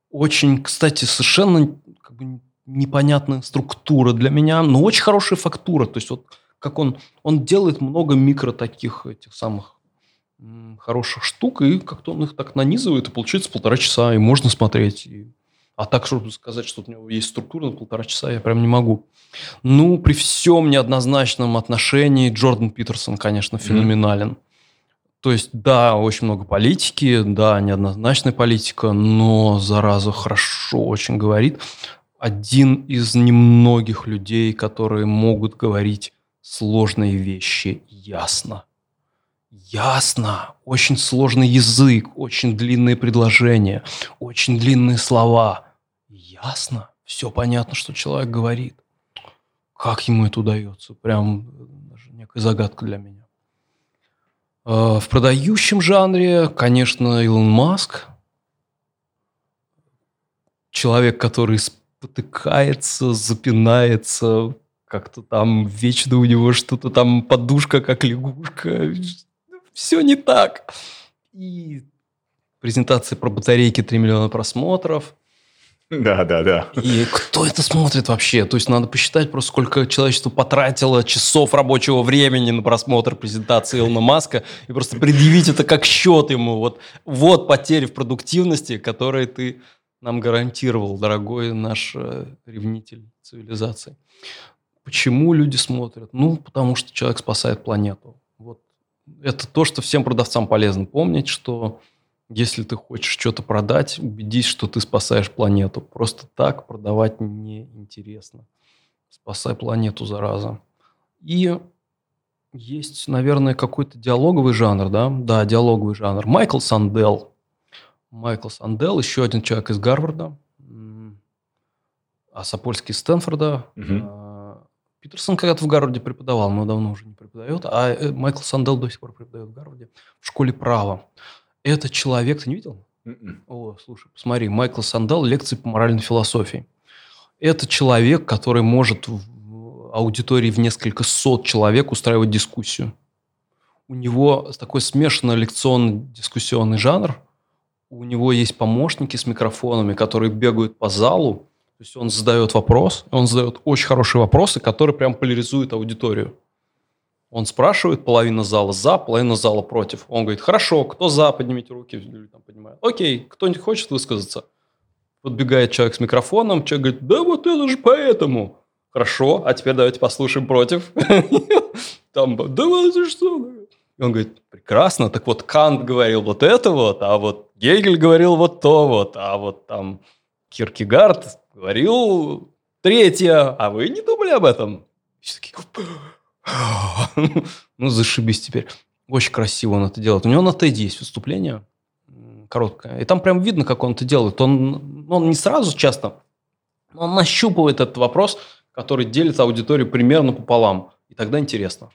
Очень, кстати, совершенно как бы, непонятная структура для меня, но очень хорошая фактура. То есть вот как он, он делает много микро таких этих самых хороших штук, и как-то он их так нанизывает, и получается полтора часа, и можно смотреть. И... А так, чтобы сказать, что у него есть структура на полтора часа, я прям не могу. Ну, при всем неоднозначном отношении Джордан Питерсон, конечно, феноменален. Mm-hmm. То есть, да, очень много политики, да, неоднозначная политика, но, зараза, хорошо очень говорит. Один из немногих людей, которые могут говорить сложные вещи ясно. Ясно. Очень сложный язык, очень длинные предложения, очень длинные слова. Ясно. Все понятно, что человек говорит. Как ему это удается? Прям даже некая загадка для меня. Э, в продающем жанре, конечно, Илон Маск. Человек, который спотыкается, запинается, как-то там вечно у него что-то там подушка, как лягушка. Все не так. И презентация про батарейки 3 миллиона просмотров. Да, да, да. И кто это смотрит вообще? То есть надо посчитать просто, сколько человечество потратило часов рабочего времени на просмотр презентации Илона Маска и просто предъявить это как счет ему. Вот, вот потери в продуктивности, которые ты нам гарантировал, дорогой наш э, ревнитель цивилизации. Почему люди смотрят? Ну, потому что человек спасает планету. Вот это то, что всем продавцам полезно помнить, что если ты хочешь что-то продать, убедись, что ты спасаешь планету. Просто так продавать неинтересно. Спасай планету, зараза. И есть, наверное, какой-то диалоговый жанр, да? Да, диалоговый жанр. Майкл Сандел. Майкл Сандел, еще один человек из Гарварда. А Сапольский из Стэнфорда. Угу. Питерсон когда-то в Гарварде преподавал, но давно уже не преподает. А э, Майкл Сандел до сих пор преподает в Гарварде в школе права. Это человек, ты не видел? Mm-mm. М-м. О, слушай, посмотри, Майкл Сандал, лекции по моральной философии. Это человек, который может в аудитории в несколько сот человек устраивать дискуссию. У него такой смешанный лекционно-дискуссионный жанр. У него есть помощники с микрофонами, которые бегают по залу. То есть он задает вопрос, он задает очень хорошие вопросы, которые прям поляризуют аудиторию. Он спрашивает, половина зала за, половина зала против. Он говорит, хорошо, кто за, поднимите руки. Люди там поднимают. Окей, кто-нибудь хочет высказаться? Подбегает человек с микрофоном, человек говорит, да вот это же поэтому. Хорошо, а теперь давайте послушаем против. *laughs* Там, да вот что? И он говорит, прекрасно, так вот Кант говорил вот это вот, а вот Гегель говорил вот то вот, а вот там Киркегард говорил третье, а вы не думали об этом? Все такие, *laughs* ну, зашибись теперь. Очень красиво он это делает. У него на TED есть выступление короткое. И там прям видно, как он это делает. Он, он не сразу часто, он нащупывает этот вопрос, который делит аудиторию примерно пополам. И тогда интересно.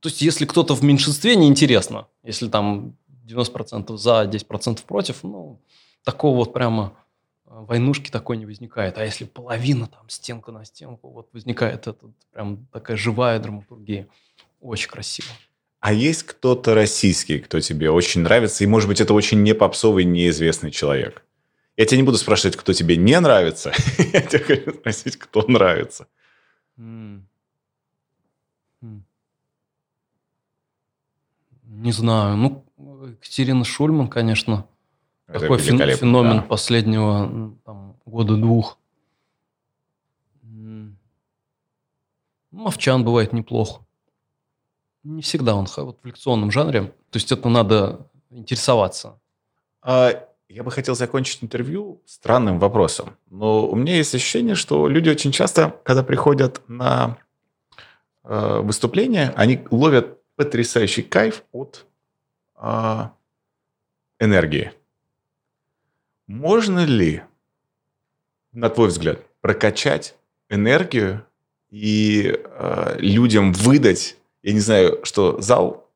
То есть, если кто-то в меньшинстве, неинтересно. Если там 90% за, 10% против, ну, такого вот прямо войнушки такой не возникает. А если половина там стенка на стенку, вот возникает это прям такая живая драматургия. Очень красиво. А есть кто-то российский, кто тебе очень нравится, и, может быть, это очень не попсовый, неизвестный человек? Я тебя не буду спрашивать, кто тебе не нравится. *laughs* Я тебя хочу спросить, кто нравится. Не знаю. Ну, Екатерина Шульман, конечно, это Такой феномен да. последнего там, года-двух. Ну, Мовчан бывает неплохо. Не всегда он вот в лекционном жанре. То есть это надо интересоваться. А, я бы хотел закончить интервью странным вопросом. Но у меня есть ощущение, что люди очень часто, когда приходят на э, выступление, они ловят потрясающий кайф от э, энергии. Можно ли, на твой взгляд, прокачать энергию и э, людям выдать, я не знаю, что зал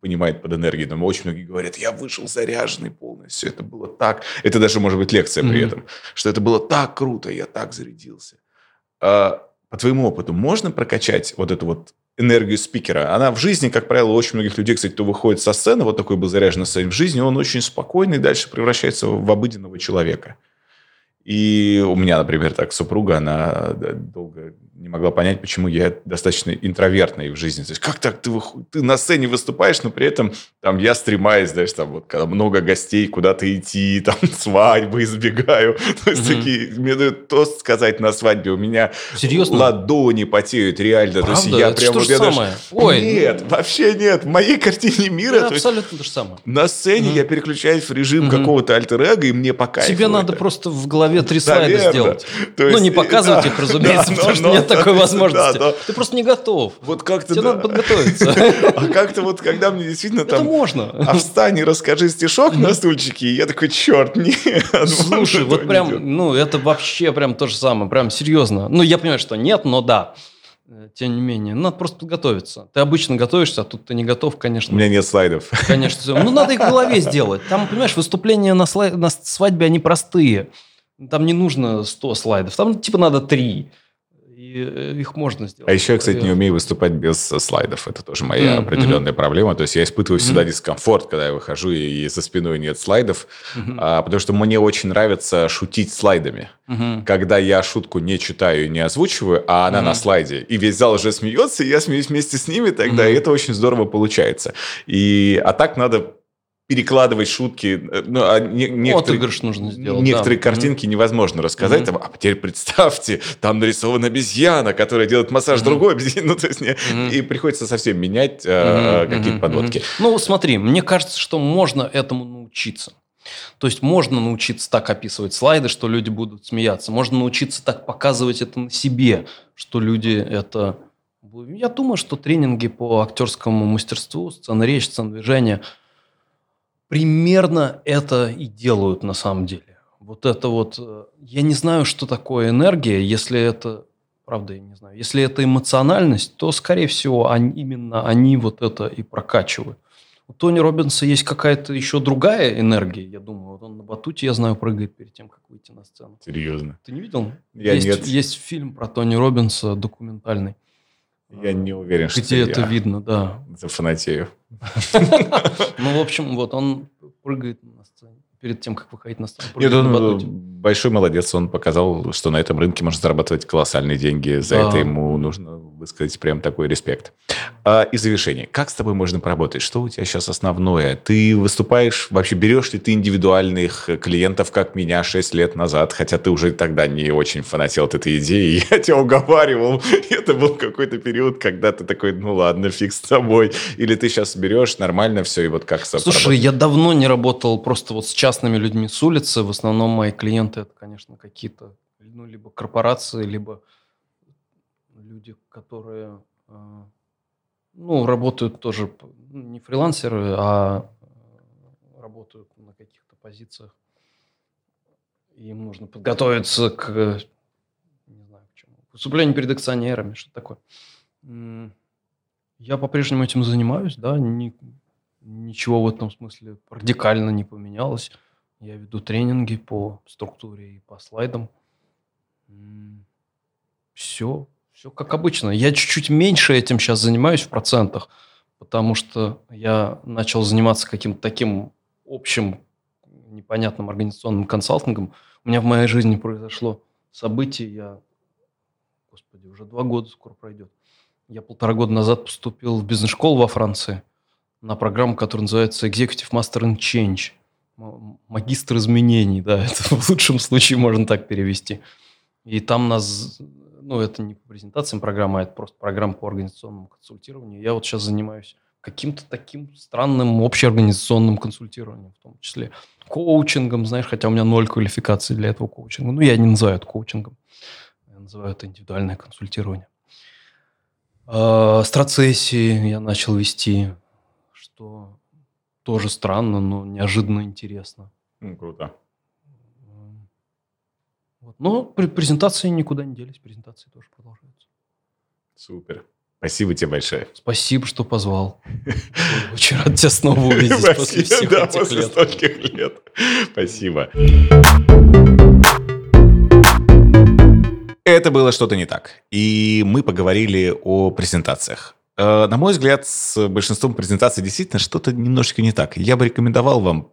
понимает под энергией, но очень многие говорят, я вышел заряженный полностью, это было так, это даже может быть лекция mm-hmm. при этом, что это было так круто, я так зарядился. А, по твоему опыту можно прокачать вот эту вот энергию спикера. Она в жизни, как правило, у очень многих людей, кстати, кто выходит со сцены, вот такой был заряжен своим в жизни, он очень спокойный, дальше превращается в обыденного человека. И у меня, например, так супруга, она долго не могла понять, почему я достаточно интровертный в жизни. То есть, как так ты, ты на сцене выступаешь, но при этом там я стремаюсь, знаешь, там вот, когда много гостей, куда-то идти, *laughs* там свадьбы избегаю. *laughs* То есть, mm-hmm. такие, мне дают тост сказать на свадьбе, у меня Серьезно? ладони потеют, реально. Правда? То есть, я Это прям то вот я самое. даже... Ой. Нет, вообще нет. В моей картине мира... Это то есть, абсолютно то же самое. на сцене Мгм. я переключаюсь в режим Мгм. какого-то альтер и мне по кайфу Тебе надо это. просто в голове три слайда Наверно. сделать. То ну, есть, не показывать да, их, разумеется, *laughs* да, потому но- что нет *laughs* такой да, возможности. да. Ты просто не готов. Вот как-то Тебе да. надо подготовиться. *laughs* А как-то вот, когда мне действительно Это там... можно. А встань и расскажи стишок на стульчике, и я такой, черт, нет. *laughs* Слушай, вот не прям, ну, это вообще прям то же самое, прям серьезно. Ну, я понимаю, что нет, но да. Э, Тем не менее, надо просто подготовиться. Ты обычно готовишься, а тут ты не готов, У конечно. меня нет слайдов. Конечно, ну надо их в голове сделать. Там, понимаешь, выступления на, слай- на свадьбе, они простые. Там не нужно 100 слайдов, там типа надо 3. И э, их можно сделать. А еще я, кстати, не умею выступать без слайдов. Это тоже моя mm-hmm. определенная проблема. То есть я испытываю всегда mm-hmm. дискомфорт, когда я выхожу, и за спиной нет слайдов, mm-hmm. а, потому что мне очень нравится шутить слайдами. Mm-hmm. Когда я шутку не читаю и не озвучиваю, а она mm-hmm. на слайде, и весь зал уже смеется, и я смеюсь вместе с ними, тогда mm-hmm. это очень здорово получается. И, а так надо перекладывать шутки. Э, ну, а не, некоторые, Отыгрыш нужно сделать. Некоторые да. картинки mm-hmm. невозможно рассказать. Mm-hmm. а теперь представьте, там нарисована обезьяна, которая делает массаж mm-hmm. другой обезьяны. *laughs* Ну, то есть, mm-hmm. И приходится совсем менять mm-hmm. какие-то подводки. Mm-hmm. Ну, смотри, мне кажется, что можно этому научиться. То есть можно научиться так описывать слайды, что люди будут смеяться. Можно научиться так показывать это на себе, что люди это... Я думаю, что тренинги по актерскому мастерству, сцена речь, сцена движения – примерно это и делают на самом деле. Вот это вот, э, я не знаю, что такое энергия, если это, правда, я не знаю, если это эмоциональность, то, скорее всего, они, именно они вот это и прокачивают. У Тони Робинса есть какая-то еще другая энергия, я думаю. Вот он на батуте, я знаю, прыгает перед тем, как выйти на сцену. Серьезно? Ты не видел? Я есть, нет. Есть фильм про Тони Робинса, документальный. Я не уверен, что Где это видно, да. Зафанатею. *laughs* Ну, в общем, вот он прыгает на сцене перед тем, как выходить на сцену. Нет, он большой молодец. Он показал, что на этом рынке можно зарабатывать колоссальные деньги. За это ему нужно высказать прям такой респект. А, и завершение. Как с тобой можно поработать? Что у тебя сейчас основное? Ты выступаешь, вообще берешь ли ты индивидуальных клиентов, как меня 6 лет назад, хотя ты уже тогда не очень фанател от этой идеи, *laughs* я тебя уговаривал. *laughs* Это был какой-то период, когда ты такой, ну ладно, фиг с тобой. Или ты сейчас берешь нормально все, и вот как с Слушай, я давно не работал просто вот с частными людьми с улицы. В основном мои клиенты это, конечно, какие-то ну, либо корпорации, либо люди, которые а, ну, работают тоже ну, не фрилансеры, а э, работают на каких-то позициях. Им нужно подготовиться к, не знаю, к чему, к выступлению перед акционерами, что такое. Я по-прежнему этим занимаюсь, да, ни, ничего в этом смысле радикально не поменялось. Я веду тренинги по структуре и по слайдам. Все, все как обычно. Я чуть-чуть меньше этим сейчас занимаюсь в процентах, потому что я начал заниматься каким-то таким общим непонятным организационным консалтингом. У меня в моей жизни произошло событие, я, господи, уже два года скоро пройдет. Я полтора года назад поступил в бизнес-школу во Франции на программу, которая называется Executive Master in Change. Магистр изменений, да, *laughs* это в лучшем случае можно так перевести. И там нас ну, это не по презентациям программа, а это просто программа по организационному консультированию. Я вот сейчас занимаюсь каким-то таким странным общеорганизационным консультированием, в том числе коучингом, знаешь, хотя у меня ноль квалификации для этого коучинга. Ну, я не называю это коучингом, я называю это индивидуальное консультирование. А, страцессии я начал вести, что тоже странно, но неожиданно интересно. Ну, круто. Но презентации никуда не делись, презентации тоже продолжаются. Супер. Спасибо тебе большое. Spасибо, что позвал. *laughs* Очень рад тебя снова увидеть после всех да, этих после лет. стольких лет. Спасибо. Это было что-то не так. И мы поговорили о презентациях. Э, на мой взгляд, с большинством презентаций действительно что-то немножечко не так. Я бы рекомендовал вам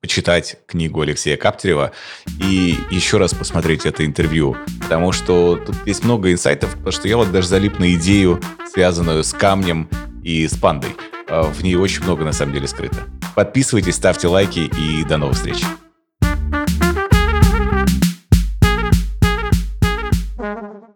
почитать книгу Алексея Каптерева и еще раз посмотреть это интервью, потому что тут есть много инсайтов, потому что я вот даже залип на идею, связанную с камнем и с пандой. А, в ней очень много на самом деле скрыто. Подписывайтесь, ставьте лайки и до новых встреч.